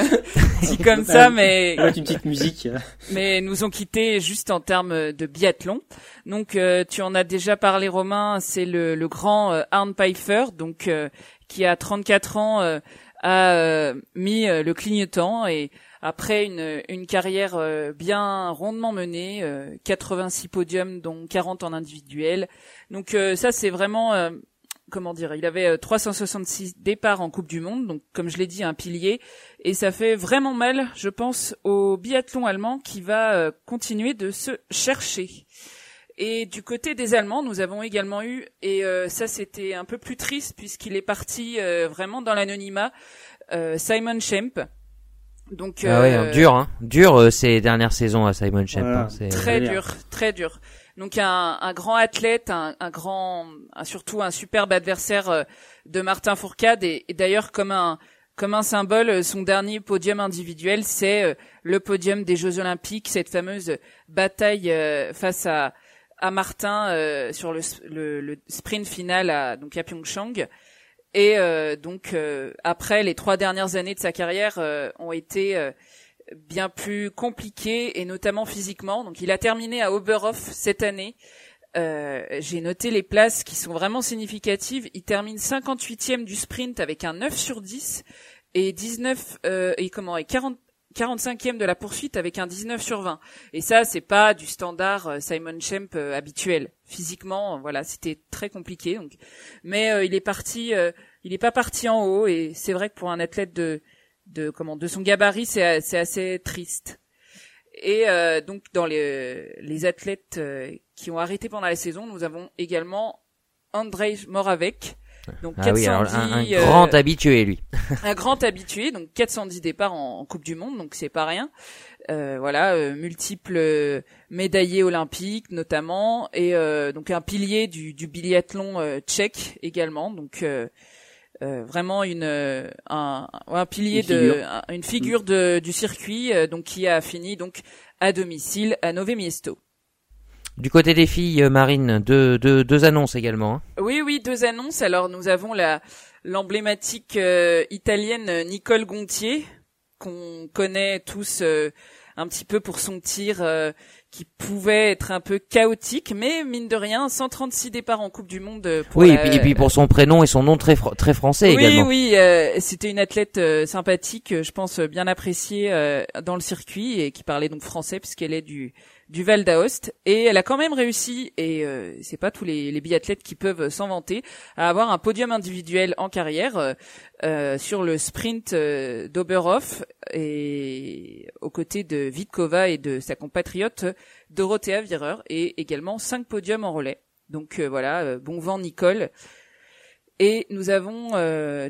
dit comme ça, mais une petite musique. mais nous ont quittés juste en termes de biathlon. Donc euh, tu en as déjà parlé, Romain. C'est le, le grand Arne Pfeiffer, donc qui a 34 ans a mis le clignotant et après une, carrière bien rondement menée, 86 podiums dont 40 en individuel, donc euh, ça c'est vraiment euh, comment dire, il avait 366 euh, départs en Coupe du Monde, donc comme je l'ai dit un pilier, et ça fait vraiment mal, je pense, au biathlon allemand qui va continuer de se chercher. Et du côté des Allemands, nous avons également eu, et ça c'était un peu plus triste puisqu'il est parti vraiment dans l'anonymat, Simon Schemp. Donc ah ouais, dur, hein, dur ces dernières saisons à Simon Schemp. Hein, très dur, très dur. Donc un, un grand athlète, un, un grand, surtout un superbe adversaire euh, de Martin Fourcade et, d'ailleurs comme un comme un symbole, euh, son dernier podium individuel, c'est euh, le podium des Jeux Olympiques, cette fameuse bataille face à, à Martin sur le, le, le, sprint final à, donc à Pyeongchang. Et donc après les trois dernières années de sa carrière ont été bien plus compliqué et notamment physiquement. Donc il a terminé à Oberhof cette année. Euh, j'ai noté les places qui sont vraiment significatives. Il termine 58e du sprint avec un 9 sur 10 et 19 euh, et comment et 40 45e de la poursuite avec un 19 sur 20. Et ça, c'est pas du standard euh, Simon Schemp habituel. Physiquement, voilà, c'était très compliqué. Donc, mais il est parti il est pas parti en haut et c'est vrai que pour un athlète de de comment de son gabarit c'est c'est assez triste. Et euh, donc dans les les athlètes euh, qui ont arrêté pendant la saison, nous avons également Andrzej Moravec. Donc 410, ah oui, un, grand habitué lui. un grand habitué, donc 410 départs en, Coupe du Monde, donc c'est pas rien. Euh, voilà, euh, multiples médaillés olympiques notamment, et donc un pilier du, du biathlon tchèque également. Donc euh, vraiment une euh, un, un pilier une de une figure de, du circuit euh, donc qui a fini donc à domicile à Nove Miesto. Du côté des filles marines, deux, deux, deux annonces également. Hein. Oui, oui, deux annonces. Alors nous avons la l'emblématique italienne Nicole Gontier qu'on connaît tous un petit peu pour son tir qui pouvait être un peu chaotique, mais mine de rien, 136 départs en Coupe du Monde. Pour oui, et, puis, pour son prénom et son nom très très français également. Oui, oui, euh, c'était une athlète euh, sympathique, je pense bien appréciée euh, dans le circuit et qui parlait donc français puisqu'elle est du du Val d'Aoste et elle a quand même réussi et euh, c'est pas tous les, les biathlètes qui peuvent s'en vanter à avoir un podium individuel en carrière euh, euh sur le sprint euh, d'Oberhof et aux côtés de Vitkova et de sa compatriote Dorothea Wierer et également cinq podiums en relais. Donc voilà, bon vent Nicole. Et nous avons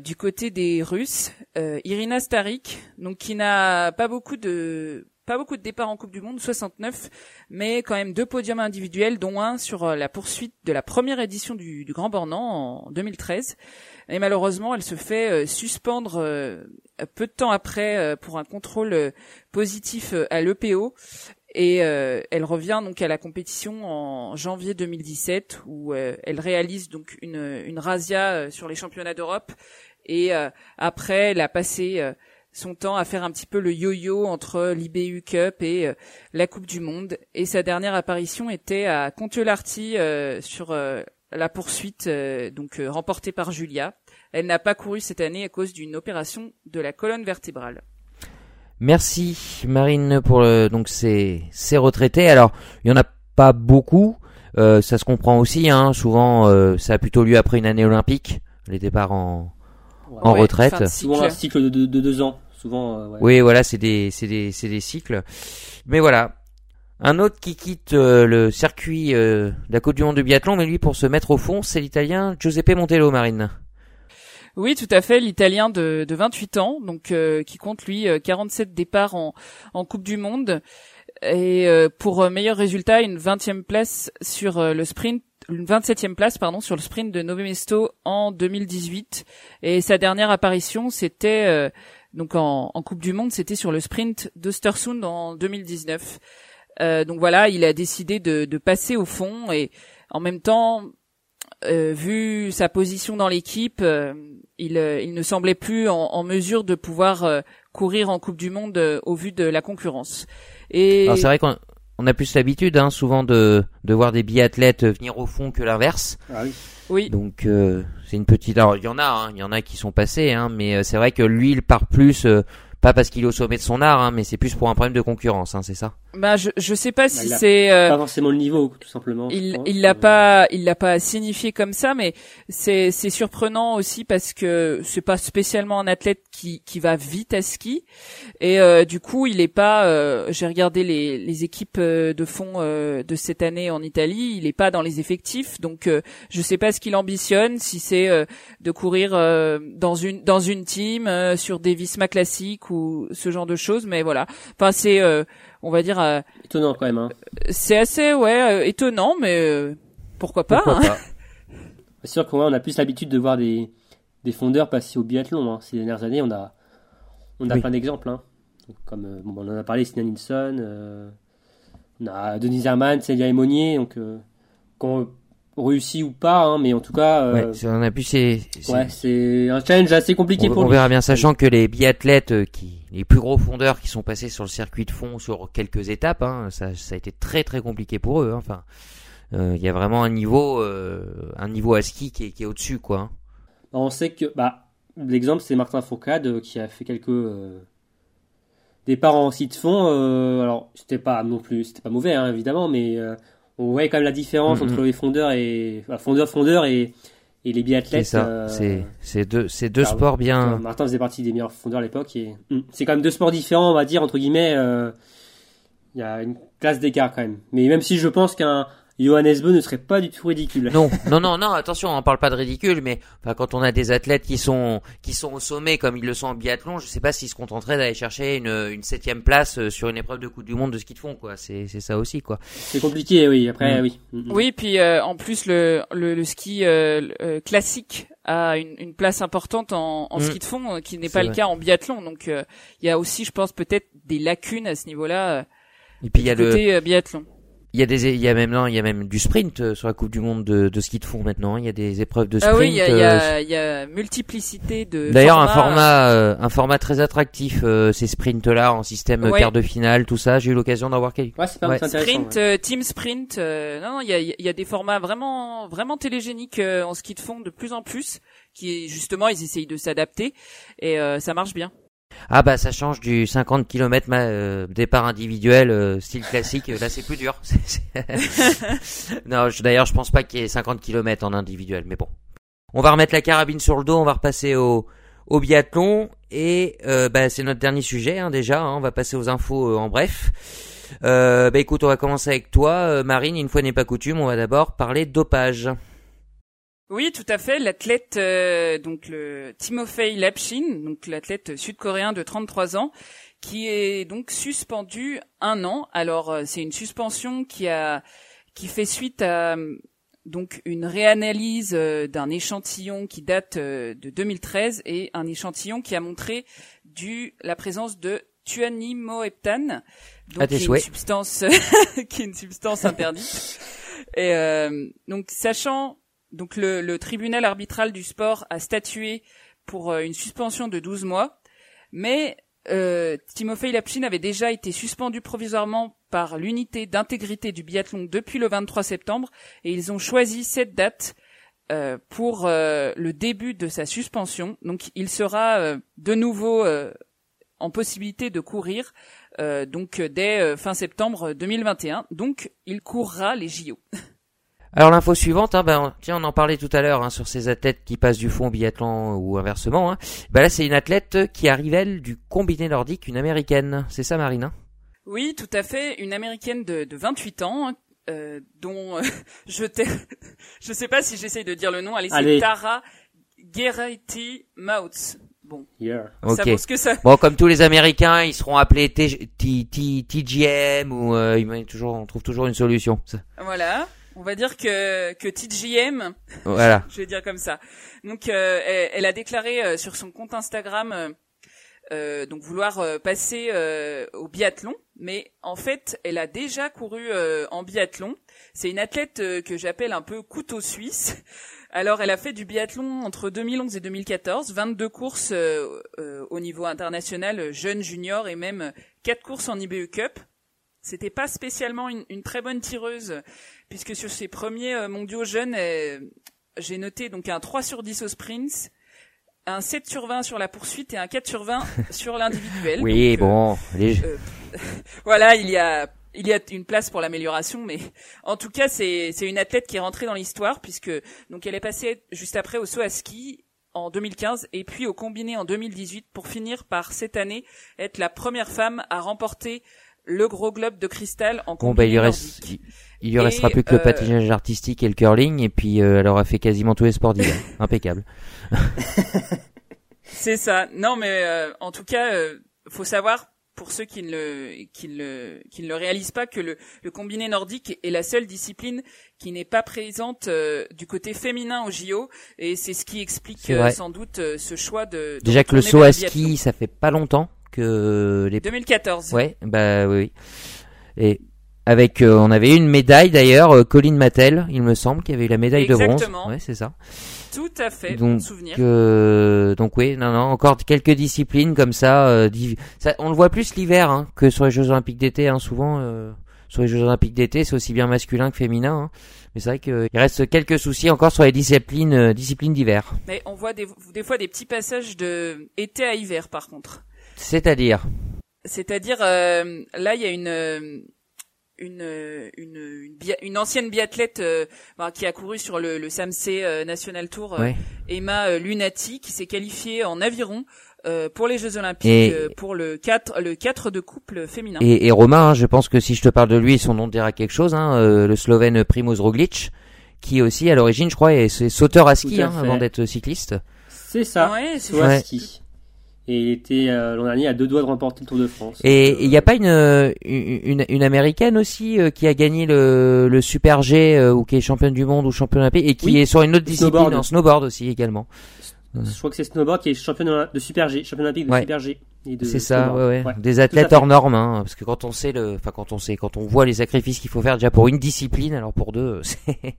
du côté des Russes Irina Starik, donc qui n'a pas beaucoup de pas beaucoup de départs en Coupe du Monde, 69, mais quand même deux podiums individuels, dont un sur euh, la poursuite de la première édition du, Grand Bornand en 2013. Et malheureusement, elle se fait euh, suspendre euh, peu de temps après pour un contrôle positif à l'EPO. Et elle revient donc à la compétition en janvier 2017 où elle réalise donc une, une razzia sur les championnats d'Europe. Et après, elle a passé son temps à faire un petit peu le yo-yo entre l'IBU Cup et euh, la Coupe du Monde. Et sa dernière apparition était à Contiolarty euh, sur euh, la poursuite donc remportée par Julia. Elle n'a pas couru cette année à cause d'une opération de la colonne vertébrale. Merci Marine pour donc ces, ces retraités. Alors il y en a pas beaucoup, ça se comprend aussi. Hein. Souvent ça a plutôt lieu après une année olympique, les départs en, en retraite. Souvent un cycle de, de deux ans. Souvent, euh, Oui, voilà, c'est des, c'est des, c'est des cycles. Mais voilà. Un autre qui quitte euh, le circuit euh, de la Côte du Monde de biathlon, mais lui pour se mettre au fond, c'est l'Italien Giuseppe Montello, Marine. Oui, tout à fait, l'Italien de, de 28 ans, donc qui compte lui 47 départs en, en Coupe du Monde et pour meilleur résultat, une 20e place sur le sprint une 27e place pardon sur le sprint de Nove Mesto en 2018 et sa dernière apparition c'était donc en, Coupe du Monde, c'était sur le sprint d'Östersund en 2019. Euh, donc voilà, il a décidé de, passer au fond et en même temps, euh, vu sa position dans l'équipe, euh, il, ne semblait plus en, mesure de pouvoir courir en Coupe du Monde au vu de la concurrence. Et c'est vrai qu'on a plus l'habitude, hein, souvent de, de voir des biathlètes venir au fond que l'inverse. Ah oui. Oui. Donc euh, c'est une petite. Alors il y en a, hein, il y en a qui sont passés, hein, mais euh, c'est vrai que lui il part plus, euh, pas parce qu'il est au sommet de son art, hein, mais c'est plus pour un problème de concurrence, hein, c'est ça. Bah je je sais pas si bah, c'est euh, pas forcément le niveau tout simplement. Il il l'a pas il l'a pas signifié comme ça mais c'est c'est surprenant aussi parce que c'est pas spécialement un athlète qui qui va vite à ski et euh, du coup il est pas euh, j'ai regardé les les équipes euh, de fond euh, de cette année en Italie il est pas dans les effectifs donc je sais pas ce qu'il ambitionne si c'est de courir dans une dans une team sur des Visma classiques ou ce genre de choses mais voilà enfin c'est on va dire. Euh, étonnant quand même. Hein. C'est assez ouais euh, étonnant, mais euh, pourquoi pas. Pourquoi hein. pas. C'est sûr qu'on a plus l'habitude de voir des, des fondeurs passer au biathlon. Hein. Ces dernières années, on a on a plein d'exemples. Hein. Comme bon, on en a parlé, Sina Nilsson, on a Denis Herman, Célia Monnier, donc qu'on réussit ou pas, hein, mais en tout cas, ouais, on a pu c'est ouais, c'est un challenge assez compliqué on, pour on verra bien, sachant que les biathlètes qui les plus gros fondeurs qui sont passés sur le circuit de fond sur quelques étapes, hein, ça, ça, a été très très compliqué pour eux. Hein. Enfin, euh, il y a vraiment un niveau, euh, un niveau à ski qui est, qui est au-dessus, quoi. Hein. On sait que, bah, l'exemple c'est Martin Fourcade euh, qui a fait quelques départs en site fond. alors, c'était pas non plus, c'était pas mauvais, évidemment, mais on voyait quand même la différence mm-hmm. entre les fondeurs et, enfin, fondeur, fondeur et et les biathlètes. C'est ça. euh, C'est deux sports bien. Martin faisait partie des meilleurs fondeurs à l'époque et hum, c'est quand même deux sports différents, on va dire entre guillemets. euh, Il y a une classe d'écart quand même. Mais même si je pense qu'un Johannes Beu ne serait pas du tout ridicule. Non, non, non, non, attention, on parle pas de ridicule, mais enfin, quand on a des athlètes qui sont qui sont au sommet comme ils le sont en biathlon, je sais pas s'ils se contenteraient d'aller chercher une, une septième place euh, sur une épreuve de Coupe du Monde de ski de fond, quoi. C'est c'est ça aussi, quoi. C'est compliqué, oui. Après, Mm. oui. Oui, puis euh, en plus le, le, le ski euh, euh, classique a une, une place importante en, en Mm. ski de fond euh, qui n'est pas le cas en biathlon. Donc euh, il y a aussi, je pense, peut-être des lacunes à ce niveau-là Et puis il y a le côté euh, biathlon. Il y a des il y a même non, il y a même du sprint euh, sur la Coupe du Monde de, de ski de fond maintenant. Il y a des épreuves de sprint. Ah oui, il y a, il y, euh, a, il y a multiplicité de. D'ailleurs, un format, euh, un format très attractif, euh, ces sprints-là en système Ouais. quart de finale, tout ça. J'ai eu l'occasion d'en voir quelques. Ouais, c'est pas Ouais. c'est intéressant. Sprint, ouais. euh, team sprint, euh, non, non, il y a, il y a des formats vraiment, vraiment télégéniques euh, en ski de fond de plus en plus, qui justement ils essayent de s'adapter et euh, ça marche bien. Ah bah ça change du 50 km euh, départ individuel euh, style classique. Là c'est plus dur. Non, je- d'ailleurs je pense pas qu'il y ait 50 km en individuel, mais bon. On va remettre la carabine sur le dos, on va repasser au, au biathlon et euh, bah, c'est notre dernier sujet hein, déjà. hein, on va passer aux infos euh, en bref. Euh, bah écoute, on va commencer avec toi, euh, Marine. Une fois n'est pas coutume, on va d'abord parler dopage. Oui, tout à fait. L'athlète, euh, donc le Timofey Lapshin, donc l'athlète sud-coréen de 33 ans, qui est donc suspendu un an. Alors euh, c'est une suspension qui a qui fait suite à euh, donc une réanalyse euh, d'un échantillon qui date de 2013 et un échantillon qui a montré du la présence de tuanimoeptane, À donc qui est une substance qui est une substance interdite. Et euh, donc sachant donc le, tribunal arbitral du sport a statué pour euh, une suspension de 12 mois, mais euh, Timofey Lapchin avait déjà été suspendu provisoirement par l'unité d'intégrité du biathlon depuis le 23 septembre et ils ont choisi cette date euh, pour euh, le début de sa suspension. Donc il sera euh, de nouveau en possibilité de courir donc dès fin septembre 2021. Donc il courra les JO. Alors l'info suivante, hein, ben, tiens, on en parlait tout à l'heure hein, sur ces athlètes qui passent du fond au biathlon ou inversement. Hein. Ben là, c'est une athlète qui arrive elle du combiné nordique, une américaine. C'est ça, Marine hein? Oui, tout à fait. Une américaine de, de 28 ans, euh, dont euh, je t'ai, je sais pas si j'essaye de dire le nom. Allez, c'est. Tara Geraghty Mouts. Bon, Yeah. ça Ok. vaut ce que ça. Bon, comme tous les Américains, ils seront appelés TGM ou euh, toujours, on trouve toujours une solution. Voilà. On va dire que que TGM, Voilà. je vais dire comme ça. Donc, euh, elle, elle a déclaré euh, sur son compte Instagram. euh, donc vouloir euh, passer euh, au biathlon, mais en fait, elle a déjà couru euh, en biathlon. C'est une athlète euh, que j'appelle un peu couteau suisse. Alors, elle a fait du biathlon entre 2011 et 2014, 22 courses euh, euh, au niveau international, jeune, junior et même quatre courses en IBU Cup. C'était pas spécialement une, une très bonne tireuse, puisque sur ses premiers euh, mondiaux jeunes, euh, j'ai noté donc un 3 sur 10 au sprint, un 7 sur 20 sur la poursuite et un 4 sur 20 sur l'individuel. Oui, Donc, euh, bon. les- voilà, il y a il y a une place pour l'amélioration, mais en tout cas, c'est c'est une athlète qui est rentrée dans l'histoire puisque donc elle est passée juste après au saut à ski en 2015 et puis au combiné en 2018 pour finir par cette année être la première femme à remporter le gros globe de cristal en Bon, bah, il reste, il, il lui Et, restera plus que le euh, patinage artistique et le curling, et puis euh, elle aura fait quasiment tous les sports d'hiver. Impeccable. C'est ça. Non, mais euh, en tout cas, euh, faut savoir pour ceux qui ne le qui ne le qui ne le réalisent pas que le, le combiné nordique est la seule discipline qui n'est pas présente euh, du côté féminin au JO et c'est ce qui explique euh, sans doute euh, ce choix de, de Déjà que le saut à ski, ça fait pas longtemps que les 2014. Ouais, bah oui. Et avec, euh, on avait eu une médaille d'ailleurs, euh, Colin Mattel, il me semble, qui avait eu la médaille de Exactement. bronze. Ouais, c'est ça. Tout à fait. Donc, souvenir. Euh, donc oui, non, non, encore quelques disciplines comme ça, euh, ça. On le voit plus l'hiver hein, que sur les Jeux Olympiques d'été. Hein, souvent, sur les Jeux Olympiques d'été, c'est aussi bien masculin que féminin. Hein. Mais c'est vrai qu'il reste quelques soucis encore sur les disciplines, disciplines d'hiver. Mais on voit des, des fois des petits passages de été à hiver par contre. C'est-à-dire, C'est-à-dire euh, là il y a une euh, une, une, une, ancienne biathlète bah, qui a couru sur le, le SAMC National Tour, Emma Lunati, qui s'est qualifiée en aviron pour les Jeux Olympiques pour le 4 le 4 de couple féminin. Et, et Romain, hein, je pense que si je te parle de lui, son nom te dira quelque chose. Hein, le Slovène Primoz Roglic, qui aussi à l'origine, je crois, est, sauteur à ski hein, avant d'être cycliste. C'est ça. Ouais, c'est ouais. ski. Et il était euh, l'an dernier à deux doigts de remporter le Tour de France. Et il n'y a pas une, une, une américaine aussi euh, qui a gagné le, le Super G euh, ou qui est championne du monde ou championne olympique et qui est sur une autre discipline en snowboard aussi également. Je crois que c'est snowboard qui est championne de Super G, championne olympique de Super G. C'est ça, ouais, ouais. Des athlètes hors normes, hein, parce que quand on sait le, enfin quand on sait, quand on voit les sacrifices qu'il faut faire déjà pour une discipline, alors pour deux, c'est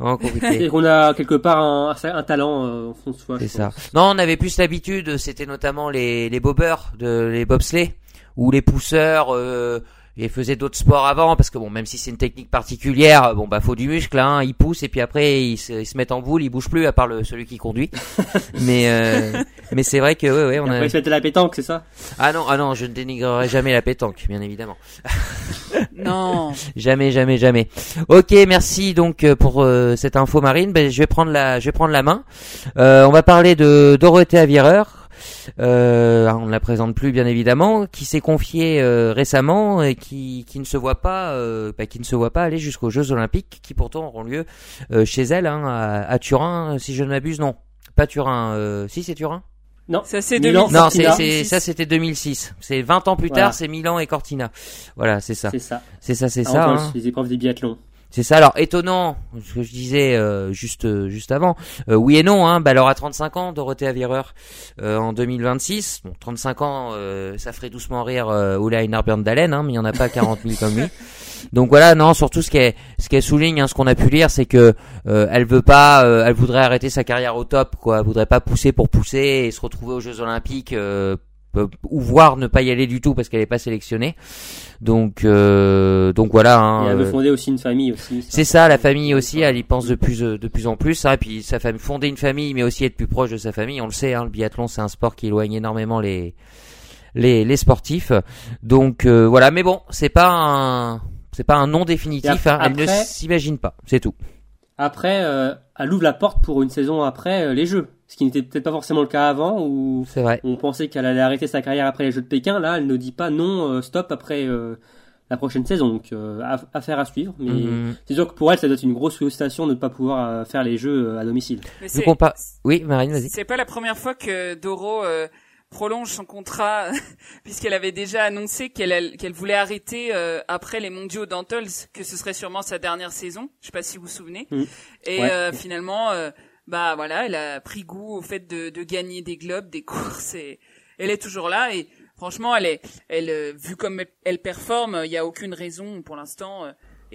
vraiment compliqué. Qu'on a quelque part un, un talent euh, au fond de soi. C'est ça. Non, on avait plus l'habitude, c'était notamment les les bobeurs, de les bobsleigh ou les pousseurs. Euh, il faisait d'autres sports avant parce que bon même si c'est une technique particulière bon bah faut du muscle hein. Il pousse et puis après il se, il se met en boule il bouge plus à part le celui qui conduit. Mais euh, mais c'est vrai que ouais ouais on a fait la pétanque c'est ça? Ah non ah non je ne dénigrerai jamais la pétanque bien évidemment. Non. Jamais jamais jamais. Ok merci donc euh, pour euh, cette info marine. Ben, je vais prendre la je vais prendre la main. Euh, on va parler de Dorothée Avireur euh, on ne la présente plus bien évidemment, qui s'est confiée euh, récemment et qui, qui ne se voit pas, euh, bah, qui ne se voit pas aller jusqu'aux Jeux Olympiques, qui pourtant auront lieu euh, chez elle hein, à, Turin, si je ne m'abuse, non, pas Turin, si c'est Turin? Non, ça c'est Non, c'est ça c'était 2006. C'est 20 ans plus tard, c'est Milan et Cortina. Voilà, c'est ça. C'est ça. C'est ça, c'est ça. Hein. Les épreuves des biathlons. C'est ça. Alors étonnant, ce que je disais euh, juste euh, juste avant. Euh, oui et non. Hein. Bah, alors à 35 ans, Dorothée Avireur en 2026. Bon, 35 ans, ça ferait doucement rire Oula Einar Björndalen, hein, mais il y en a pas 40 000 comme lui. Donc voilà, non, surtout ce qu'elle ce qu'elle souligne, hein, ce qu'on a pu lire, c'est que elle veut pas, elle voudrait arrêter sa carrière au top, quoi. Elle voudrait pas pousser pour pousser et se retrouver aux Jeux Olympiques ou voir ne pas y aller du tout parce qu'elle n'est pas sélectionnée. Donc euh, donc voilà. Hein, et elle veut euh, fonder aussi une famille aussi. C'est ça, la famille aussi, elle y pense de plus de plus en plus. Hein, et puis sa famille, fonder une famille, mais aussi être plus proche de sa famille. On le sait, hein, le biathlon c'est un sport qui éloigne énormément les les, les sportifs. Donc euh, voilà, mais bon, c'est pas un c'est pas un nom définitif. Hein, elle ne s'imagine pas, c'est tout. Après, euh, elle ouvre la porte pour une saison après euh, les Jeux, ce qui n'était peut-être pas forcément le cas avant, où vrai. on pensait qu'elle allait arrêter sa carrière après les Jeux de Pékin. Là, elle ne dit pas non, euh, stop après la prochaine saison. Donc, affaire à suivre. Mais mhm. c'est sûr que pour elle, ça doit être une grosse frustration de ne pas pouvoir faire les Jeux à domicile. Oui, Marine, vas-y. C'est pas la première fois que Doro prolonge son contrat puisqu'elle avait déjà annoncé qu'elle qu'elle voulait arrêter euh, après les mondiaux d'Antols que ce serait sûrement sa dernière saison je sais pas si vous vous souvenez mm. et euh, finalement euh, bah voilà elle a pris goût au fait de, de gagner des globes des courses et elle est toujours là et franchement elle est elle vu comme elle performe il y a aucune raison pour l'instant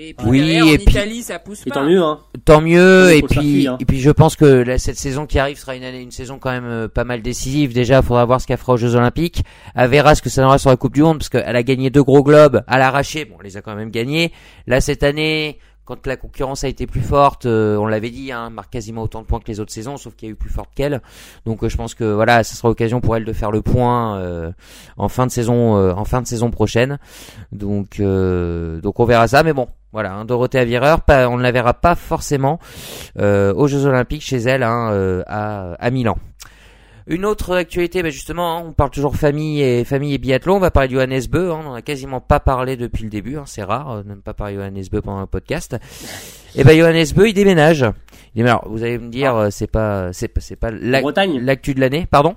et puis oui, en et Italie, ça pousse pas. Tant mieux, hein. Tant mieux. Et puis, hein. et puis, je pense que cette saison qui arrive sera une année, une saison quand même euh, pas mal décisive. Déjà, il faudra voir ce qu'elle fera aux Jeux Olympiques. Elle verra ce que ça donnera sur la Coupe du Monde, parce qu'elle a gagné deux gros globes à l'arraché. Bon, elle les a quand même gagnés. Là, cette année, quand la concurrence a été plus forte, euh, on l'avait dit, hein, marque quasiment autant de points que les autres saisons, sauf qu'il y a eu plus forte qu'elle. Donc euh, je pense que voilà, ça sera l'occasion pour elle de faire le point euh, en fin de saison, en fin de saison prochaine. Donc donc on verra ça, mais bon, voilà, hein, Dorothée Avireur, on ne la verra pas forcément aux Jeux Olympiques chez elle hein, à, à Milan. Une autre actualité, bah justement, hein, on parle toujours famille et famille et biathlon. On va parler de Johannes Beu. Hein, on n'en a quasiment pas parlé depuis le début. Hein, c'est rare euh, de ne pas parler de Johannes Beu pendant un podcast. Et ben Johannes Beu, il déménage. Il alors, vous allez me dire, ah. euh, c'est pas, c'est pas, c'est pas l'actu de l'année. Pardon?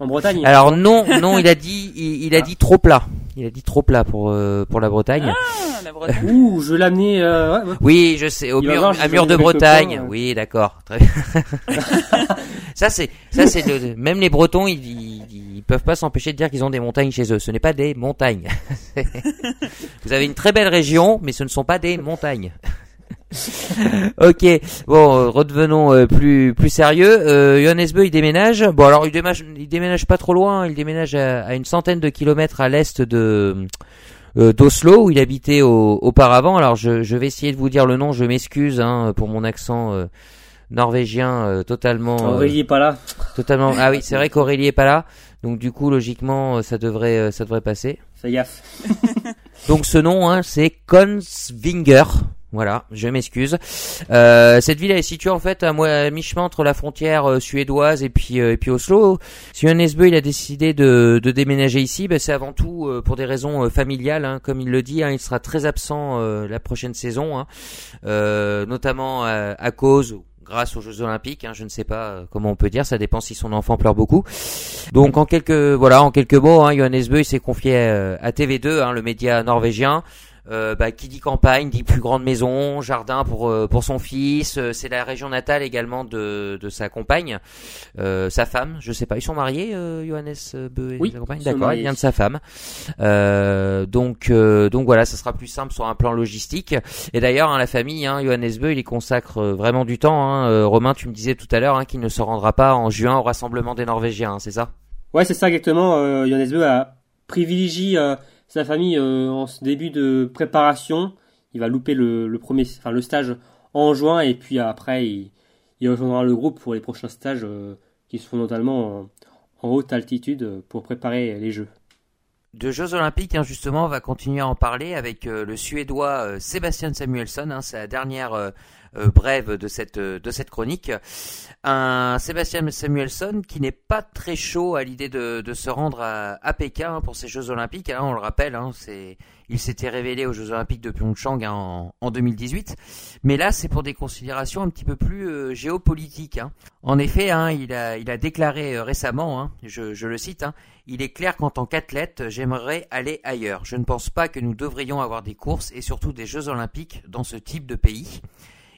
En Bretagne. Alors non, non, il a dit, il, a ah. dit trop plat. Il a dit trop plat pour euh, pour la Bretagne. Ah, la Bretagne. Ouh, je l'amener. Euh, ouais, Oui, je sais, au mur, à mur de Bretagne. Oui, d'accord. ça c'est, ça c'est, même les Bretons, ils, ils, peuvent pas s'empêcher de dire qu'ils ont des montagnes chez eux. Ce n'est pas des montagnes. Vous avez une très belle région, mais ce ne sont pas des montagnes. ok, bon, euh, redevenons euh, plus plus sérieux. Euh, Johannes Beu, il déménage. Bon, alors il déménage, il déménage pas trop loin. Il déménage à, une centaine de kilomètres à l'est de euh, d'Oslo où il habitait auparavant. Alors je, vais essayer de vous dire le nom. Je m'excuse hein, pour mon accent norvégien totalement. Aurélie est pas là. Totalement. Ah oui, c'est vrai qu'Aurélie est pas là. Donc du coup, logiquement, ça devrait ça devrait passer. Fais gaffe. Donc ce nom, hein, c'est Konsvinger. Voilà, je m'excuse. Euh, cette ville est située en fait à, mi-chemin entre la frontière euh, suédoise et puis euh, et puis Oslo. Si SBE il a décidé de, de déménager ici, ben, c'est avant tout euh, pour des raisons familiales, hein. comme il le dit. Hein, il sera très absent la prochaine saison, hein. notamment à cause grâce aux Jeux Olympiques. Hein, je ne sais pas comment on peut dire, ça dépend si son enfant pleure beaucoup. Donc en quelques voilà, en quelques mots, hein, Johannes Bö s'est confié à TV2, hein, le média norvégien. Euh, bah, qui dit campagne dit plus grande maison, jardin pour euh, pour son fils. Euh, c'est la région natale également de, de sa compagne, sa femme. Je sais pas, ils sont mariés, Johannes Beu et oui, sa compagne. D'accord, il vient de sa femme. donc donc voilà, ça sera plus simple sur un plan logistique. Et d'ailleurs, hein, la famille, hein, Johannes Beu, il y consacre vraiment du temps. Hein. Romain, tu me disais tout à l'heure hein, qu'il ne se rendra pas en juin au rassemblement des Norvégiens, c'est ça? Ouais, c'est ça exactement. Johannes Beu a privilégié sa famille euh, en ce début de préparation. Il va louper le, premier, enfin le stage en juin et puis après il, rejoindra le groupe pour les prochains stages euh, qui se font notamment en, haute altitude pour préparer les Jeux. De Jeux Olympiques, hein, justement, on va continuer à en parler avec euh, le Suédois Sébastien Samuelsson. Hein, la dernière brève de cette euh, de cette chronique. Un Sébastien Samuelson qui n'est pas très chaud à l'idée de, de se rendre à, à Pékin hein, pour ces Jeux Olympiques. Hein, on le rappelle, hein, c'est il s'était révélé aux Jeux Olympiques de Pyeongchang en, en 2018. Mais là, c'est pour des considérations un petit peu plus euh, géopolitiques. Hein. En effet, hein, il, a, il a déclaré récemment, hein, je, je, le cite, il est clair qu'en tant qu'athlète, j'aimerais aller ailleurs. Je ne pense pas que nous devrions avoir des courses et surtout des Jeux Olympiques dans ce type de pays.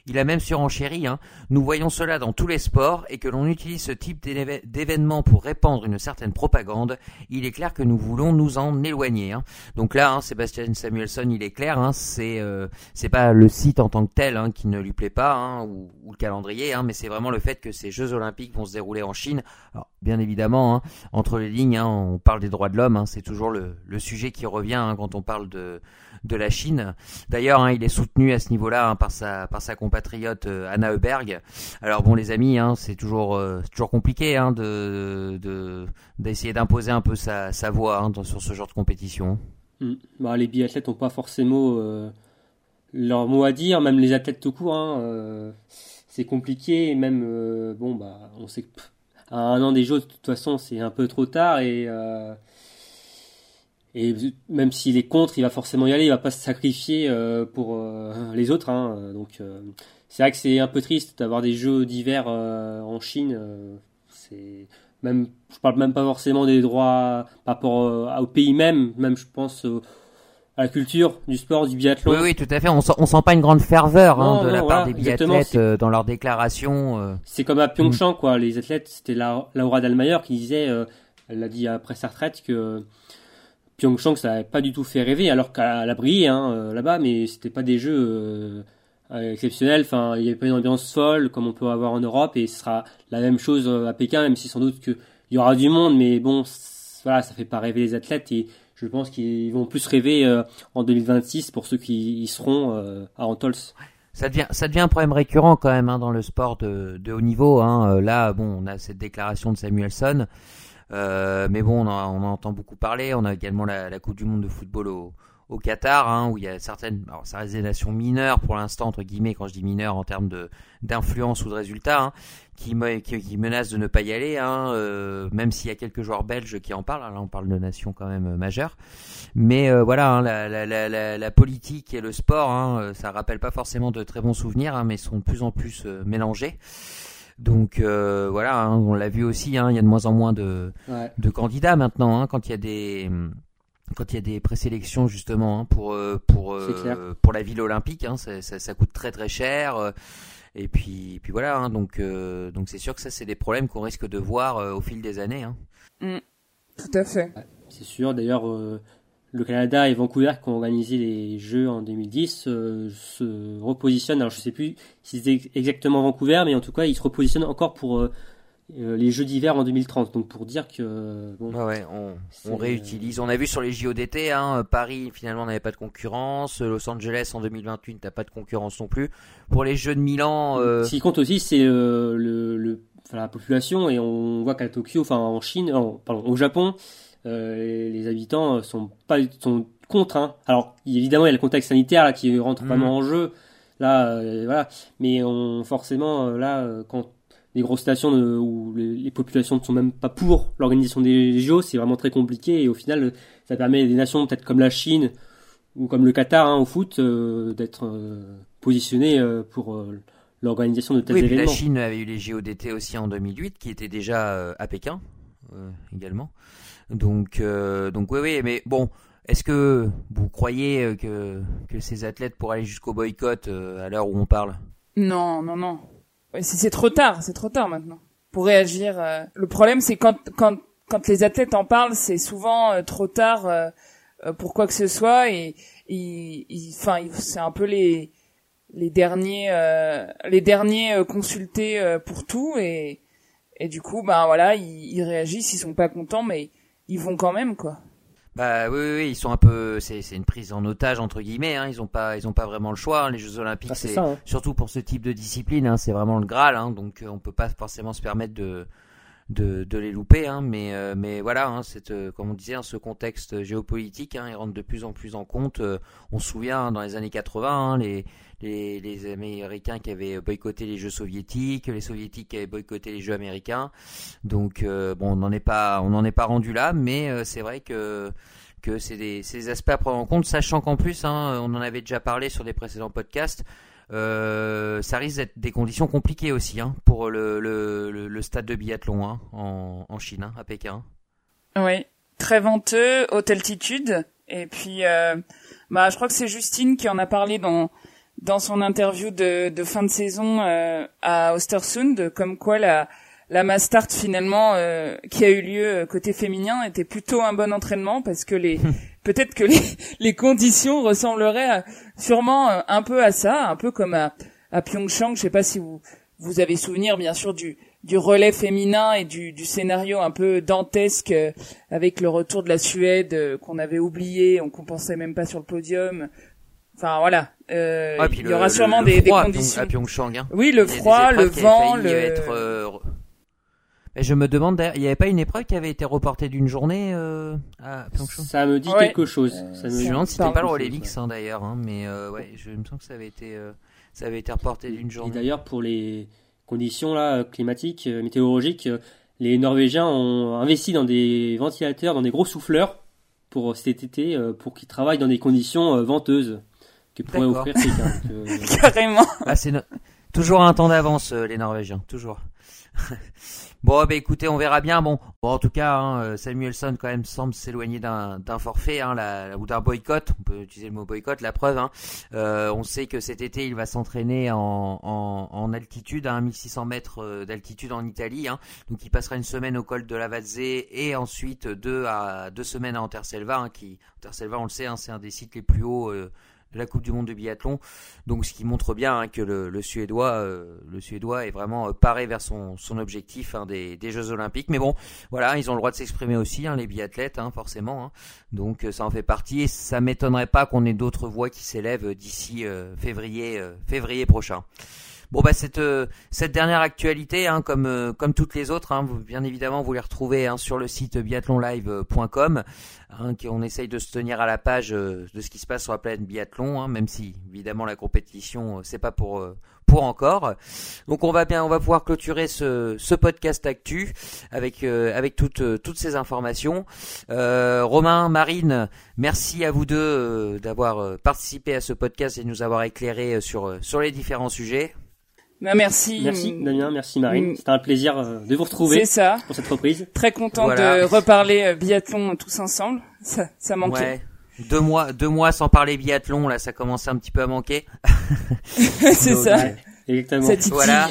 Il a même surenchéri, hein. nous voyons cela dans tous les sports et que l'on utilise ce type d'événement pour répandre une certaine propagande, il est clair que nous voulons nous en éloigner. Hein. Donc là, hein, Sébastien Samuelson, il est clair, hein, c'est euh, c'est pas le site en tant que tel hein, qui ne lui plaît pas, hein, ou, ou, le calendrier, hein, mais c'est vraiment le fait que ces Jeux Olympiques vont se dérouler en Chine. Alors, bien évidemment, entre les lignes, on parle des droits de l'homme, c'est toujours le, sujet qui revient quand on parle de de la Chine. D'ailleurs, il est soutenu à ce niveau-là par sa par sa compatriote euh, Anna Heuberg. Alors bon, les amis, hein, c'est toujours euh, toujours compliqué hein, de d'essayer d'imposer un peu sa voix hein, sur ce genre de compétition. Hmm. Bah, les biathlètes n'ont pas forcément euh, leur mot à dire, même les athlètes tout court. C'est compliqué, et même bon bah on sait que un an des Jeux de toute façon c'est un peu trop tard et et même s'il est contre, il va forcément y aller, il va pas se sacrifier euh, pour euh, les autres. Hein. Donc euh, c'est vrai que c'est un peu triste d'avoir des jeux d'hiver en Chine. c'est même, je parle même pas forcément des droits par rapport au pays même, même je pense à la culture du sport, du biathlon. Oui, oui, tout à fait. On sent, on sent pas une grande ferveur hein, de la part des biathlètes dans leurs déclarations. C'est comme à Pyeongchang, quoi. Les athlètes, c'était Laura Dalmayer qui disait, elle l'a dit après sa retraite, que Pyeongchang, ça n'avait pas du tout fait rêver, alors qu'elle a brillé hein, euh, là-bas, mais c'était pas des jeux euh, euh, exceptionnels. Enfin, il n'y avait pas une ambiance folle comme on peut avoir en Europe, et ce sera la même chose à Pékin, même si sans doute qu'il y aura du monde, mais bon, voilà, ça fait pas rêver les athlètes, et je pense qu'ils vont plus rêver en 2026 pour ceux qui y seront à Antols. Ça devient, ça devient un problème récurrent quand même hein, dans le sport de, de haut niveau. Hein. Là, bon, on a cette déclaration de Samuelson. Euh, mais bon, on en, entend beaucoup parler. On a également la, Coupe du Monde de football au, au Qatar, hein, où il y a certaines, alors ça reste des nations mineures pour l'instant entre guillemets, quand je dis mineures en termes d'influence ou de résultats, hein, qui, qui, menacent de ne pas y aller, hein, euh, même s'il y a quelques joueurs belges qui en parlent. Là, on parle de nations quand même majeures, mais euh, voilà, hein, la, la, la, la, politique et le sport, hein, ça rappelle pas forcément de très bons souvenirs, mais sont de plus en plus mélangés. Donc euh, voilà, hein, on l'a vu aussi, hein, il y a de moins en moins de, de candidats maintenant hein, quand il y a des quand il y a des présélections justement pour euh, pour euh, pour la ville olympique, ça, ça, ça, coûte très très cher. et puis puis voilà, donc donc c'est sûr que ça c'est des problèmes qu'on risque de voir au fil des années. Mm. tout à fait. c'est sûr. D'ailleurs, le Canada et Vancouver qui ont organisé les Jeux en 2010 euh, se repositionnent. Alors je sais plus si c'est exactement Vancouver, mais en tout cas ils se repositionnent encore pour euh, euh, les Jeux d'hiver en 2030. Donc pour dire que bon, ouais, on, réutilise. On a vu sur les JO d'été, hein, Paris finalement n'avait pas de concurrence, Los Angeles en 2028 n'a pas de concurrence non plus. Pour les Jeux de Milan, ce qui compte aussi c'est le, le la population et on voit qu'à Tokyo, enfin en Chine, pardon, au Japon euh, les, habitants sont pas sont contre. Hein. Alors évidemment, il y a le contexte sanitaire là qui rentre Mhm. vraiment en jeu. Là, euh, voilà. Mais on, forcément, euh, là, euh, quand les grosses stations où les, les populations ne sont même pas pour l'organisation des JO, c'est vraiment très compliqué. Et au final, ça permet à des nations peut-être comme la Chine ou comme le Qatar hein, au foot euh, d'être euh, positionnés euh, pour euh, l'organisation de tels Oui, puis la événements. Chine avait eu les JO d'été aussi en 2008, qui étaient déjà euh, à Pékin euh, également. Donc, euh, donc oui, oui, mais bon, est-ce que vous croyez euh, que, que ces athlètes pourraient aller jusqu'au boycott euh, à l'heure où on parle? Non, non, non. C'est trop tard, c'est trop tard maintenant pour réagir. euh. Le problème, c'est quand quand quand les athlètes en parlent, c'est souvent trop tard pour quoi que ce soit et ils, ils- enfin, c'est un peu les les derniers euh, les derniers consultés euh, pour tout et et du coup, ben voilà, ils, ils réagissent, ils sont pas contents, mais ils vont quand même quoi. Bah oui, oui, oui, ils sont un peu, c'est une prise en otage entre guillemets. Hein, ils ont pas, ils ont pas vraiment le choix. hein. Les Jeux Olympiques, Ah, c'est hein. surtout pour ce type de discipline, hein, c'est vraiment le Graal, hein, donc euh, on peut pas forcément se permettre de de, de les louper, hein, mais euh, mais voilà, hein, cette, euh, comme on disait, ce contexte géopolitique, hein, il rentre de plus en plus en compte. Euh, on se souvient dans les années 80, hein, les les, Américains qui avaient boycotté les Jeux soviétiques, les Soviétiques qui avaient boycotté les Jeux américains. Donc euh, bon, on n'en est pas, on n'en est pas rendu là, mais euh, c'est vrai que que c'est des, aspects à prendre en compte, sachant qu'en plus, hein, on en avait déjà parlé sur des précédents podcasts, euh, ça risque d'être des conditions compliquées aussi hein, pour le, le, stade de biathlon hein, en, en Chine, hein, à Pékin. Oui, très venteux, haute altitude. Et puis, bah, je crois que c'est Justine qui en a parlé dans dans son interview de, de fin de saison euh, à Ostersund, comme quoi la la Mastart finalement euh, qui a eu lieu euh, côté féminin était plutôt un bon entraînement parce que les peut-être que les, les conditions ressembleraient à- sûrement euh, un peu à ça, un peu comme à, à Pyeongchang. Je sais pas si vous vous avez souvenir bien sûr du du relais féminin et du, du scénario un peu dantesque euh, avec le retour de la Suède euh, qu'on avait oublié, on compensait même pas sur le podium. Enfin voilà, euh, Ah, il le- y aura le- sûrement le des, des froid conditions. à Pyeongchang. Hein. Oui, le froid, le vent, le. être, euh, Mais je me demande, il n'y avait pas une épreuve qui avait été reportée d'une journée euh, à Pyeongchang? Ça me dit Ouais. quelque chose. Euh, Ça me Je me demande si c'était pas le relais mix hein, d'ailleurs, hein, mais euh, ouais, je me sens que ça avait été, euh, ça avait été reporté d'une Et journée. d'ailleurs, pour les conditions là climatiques, euh, météorologiques, euh, les Norvégiens ont investi dans des ventilateurs, dans des gros souffleurs pour cet été, euh, pour qu'ils travaillent dans des conditions euh, venteuses pourrait offrir euh, Carrément. Ah, c'est no- toujours un temps d'avance, euh, les Norvégiens, toujours. bon, bah écoutez, on verra bien. Bon, bon en tout cas, hein, euh, Samuelson quand même semble s'éloigner d'un forfait hein, la- ou d'un boycott. On peut utiliser le mot boycott, la preuve. Hein. Euh, on sait que cet été, il va s'entraîner en, en, en altitude, à 1600 mètres d'altitude en Italie. Hein. Donc, il passera une semaine au col de la Vazze et ensuite deux à deux semaines à Anterselva. Hein, qui Anterselva, on le sait, hein, c'est un des sites les plus hauts. euh, la Coupe du Monde de biathlon, donc ce qui montre bien hein, que le, Suédois, euh, le Suédois est vraiment euh, paré vers son, objectif hein, des, Jeux Olympiques. Mais bon, voilà, ils ont le droit de s'exprimer aussi, hein, les biathlètes, hein, forcément. hein. Donc euh, ça en fait partie et ça m'étonnerait pas qu'on ait d'autres voix qui s'élèvent d'ici février, février prochain. Bon bah cette euh, cette dernière actualité, hein, comme euh, comme toutes les autres, hein, vous, bien évidemment vous les retrouvez hein, sur le site biathlonlive.com. Hein, qui- on essaye de se tenir à la page euh, de ce qui se passe sur la planète biathlon, même si évidemment la compétition c'est pas pour pour encore. Donc on va bien, on va pouvoir clôturer ce, ce podcast actu avec avec toutes toutes ces informations. Romain, Marine, merci à vous deux d'avoir participé à ce podcast et de nous avoir éclairé sur sur les différents sujets. Bah, merci. merci Damien, merci Marine. Mm. C'était un plaisir euh, de vous retrouver C'est ça. pour cette reprise. Très content Voilà. de reparler euh, biathlon tous ensemble. Ça, ça manquait. Ouais. Deux mois, deux mois sans parler biathlon, là, ça commençait un petit peu à manquer. c'est ça. Ouais, exactement. Voilà.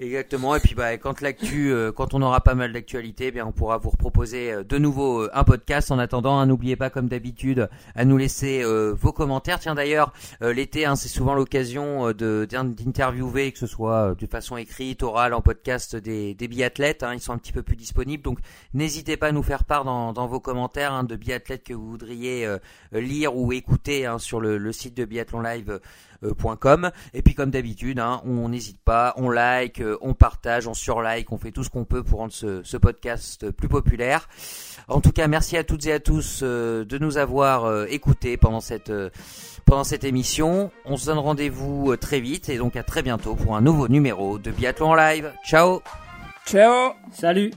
Exactement. Et puis bah quand l'actu, euh, quand on aura pas mal d'actualités, eh bien on pourra vous proposer euh, de nouveau euh, un podcast. En attendant, hein, n'oubliez pas comme d'habitude à nous laisser euh, vos commentaires. Tiens d'ailleurs, l'été, hein, c'est souvent l'occasion d'interviewer, que ce soit de façon écrite, orale, en podcast, des, des biathlètes. hein. ils sont un petit peu plus disponibles, donc n'hésitez pas à nous faire part dans, dans vos commentaires hein, de biathlètes que vous voudriez lire ou écouter hein, sur le, le site de biathlonlive.com. Et puis comme d'habitude, hein, on n'hésite pas, on like, euh, on partage, on surlike, on fait tout ce qu'on peut pour rendre ce, ce, podcast plus populaire. En tout cas, merci à toutes et à tous de nous avoir écoutés pendant cette pendant cette émission. On se donne rendez-vous très vite et donc à très bientôt pour un nouveau numéro de Biathlon Live. Ciao Ciao Salut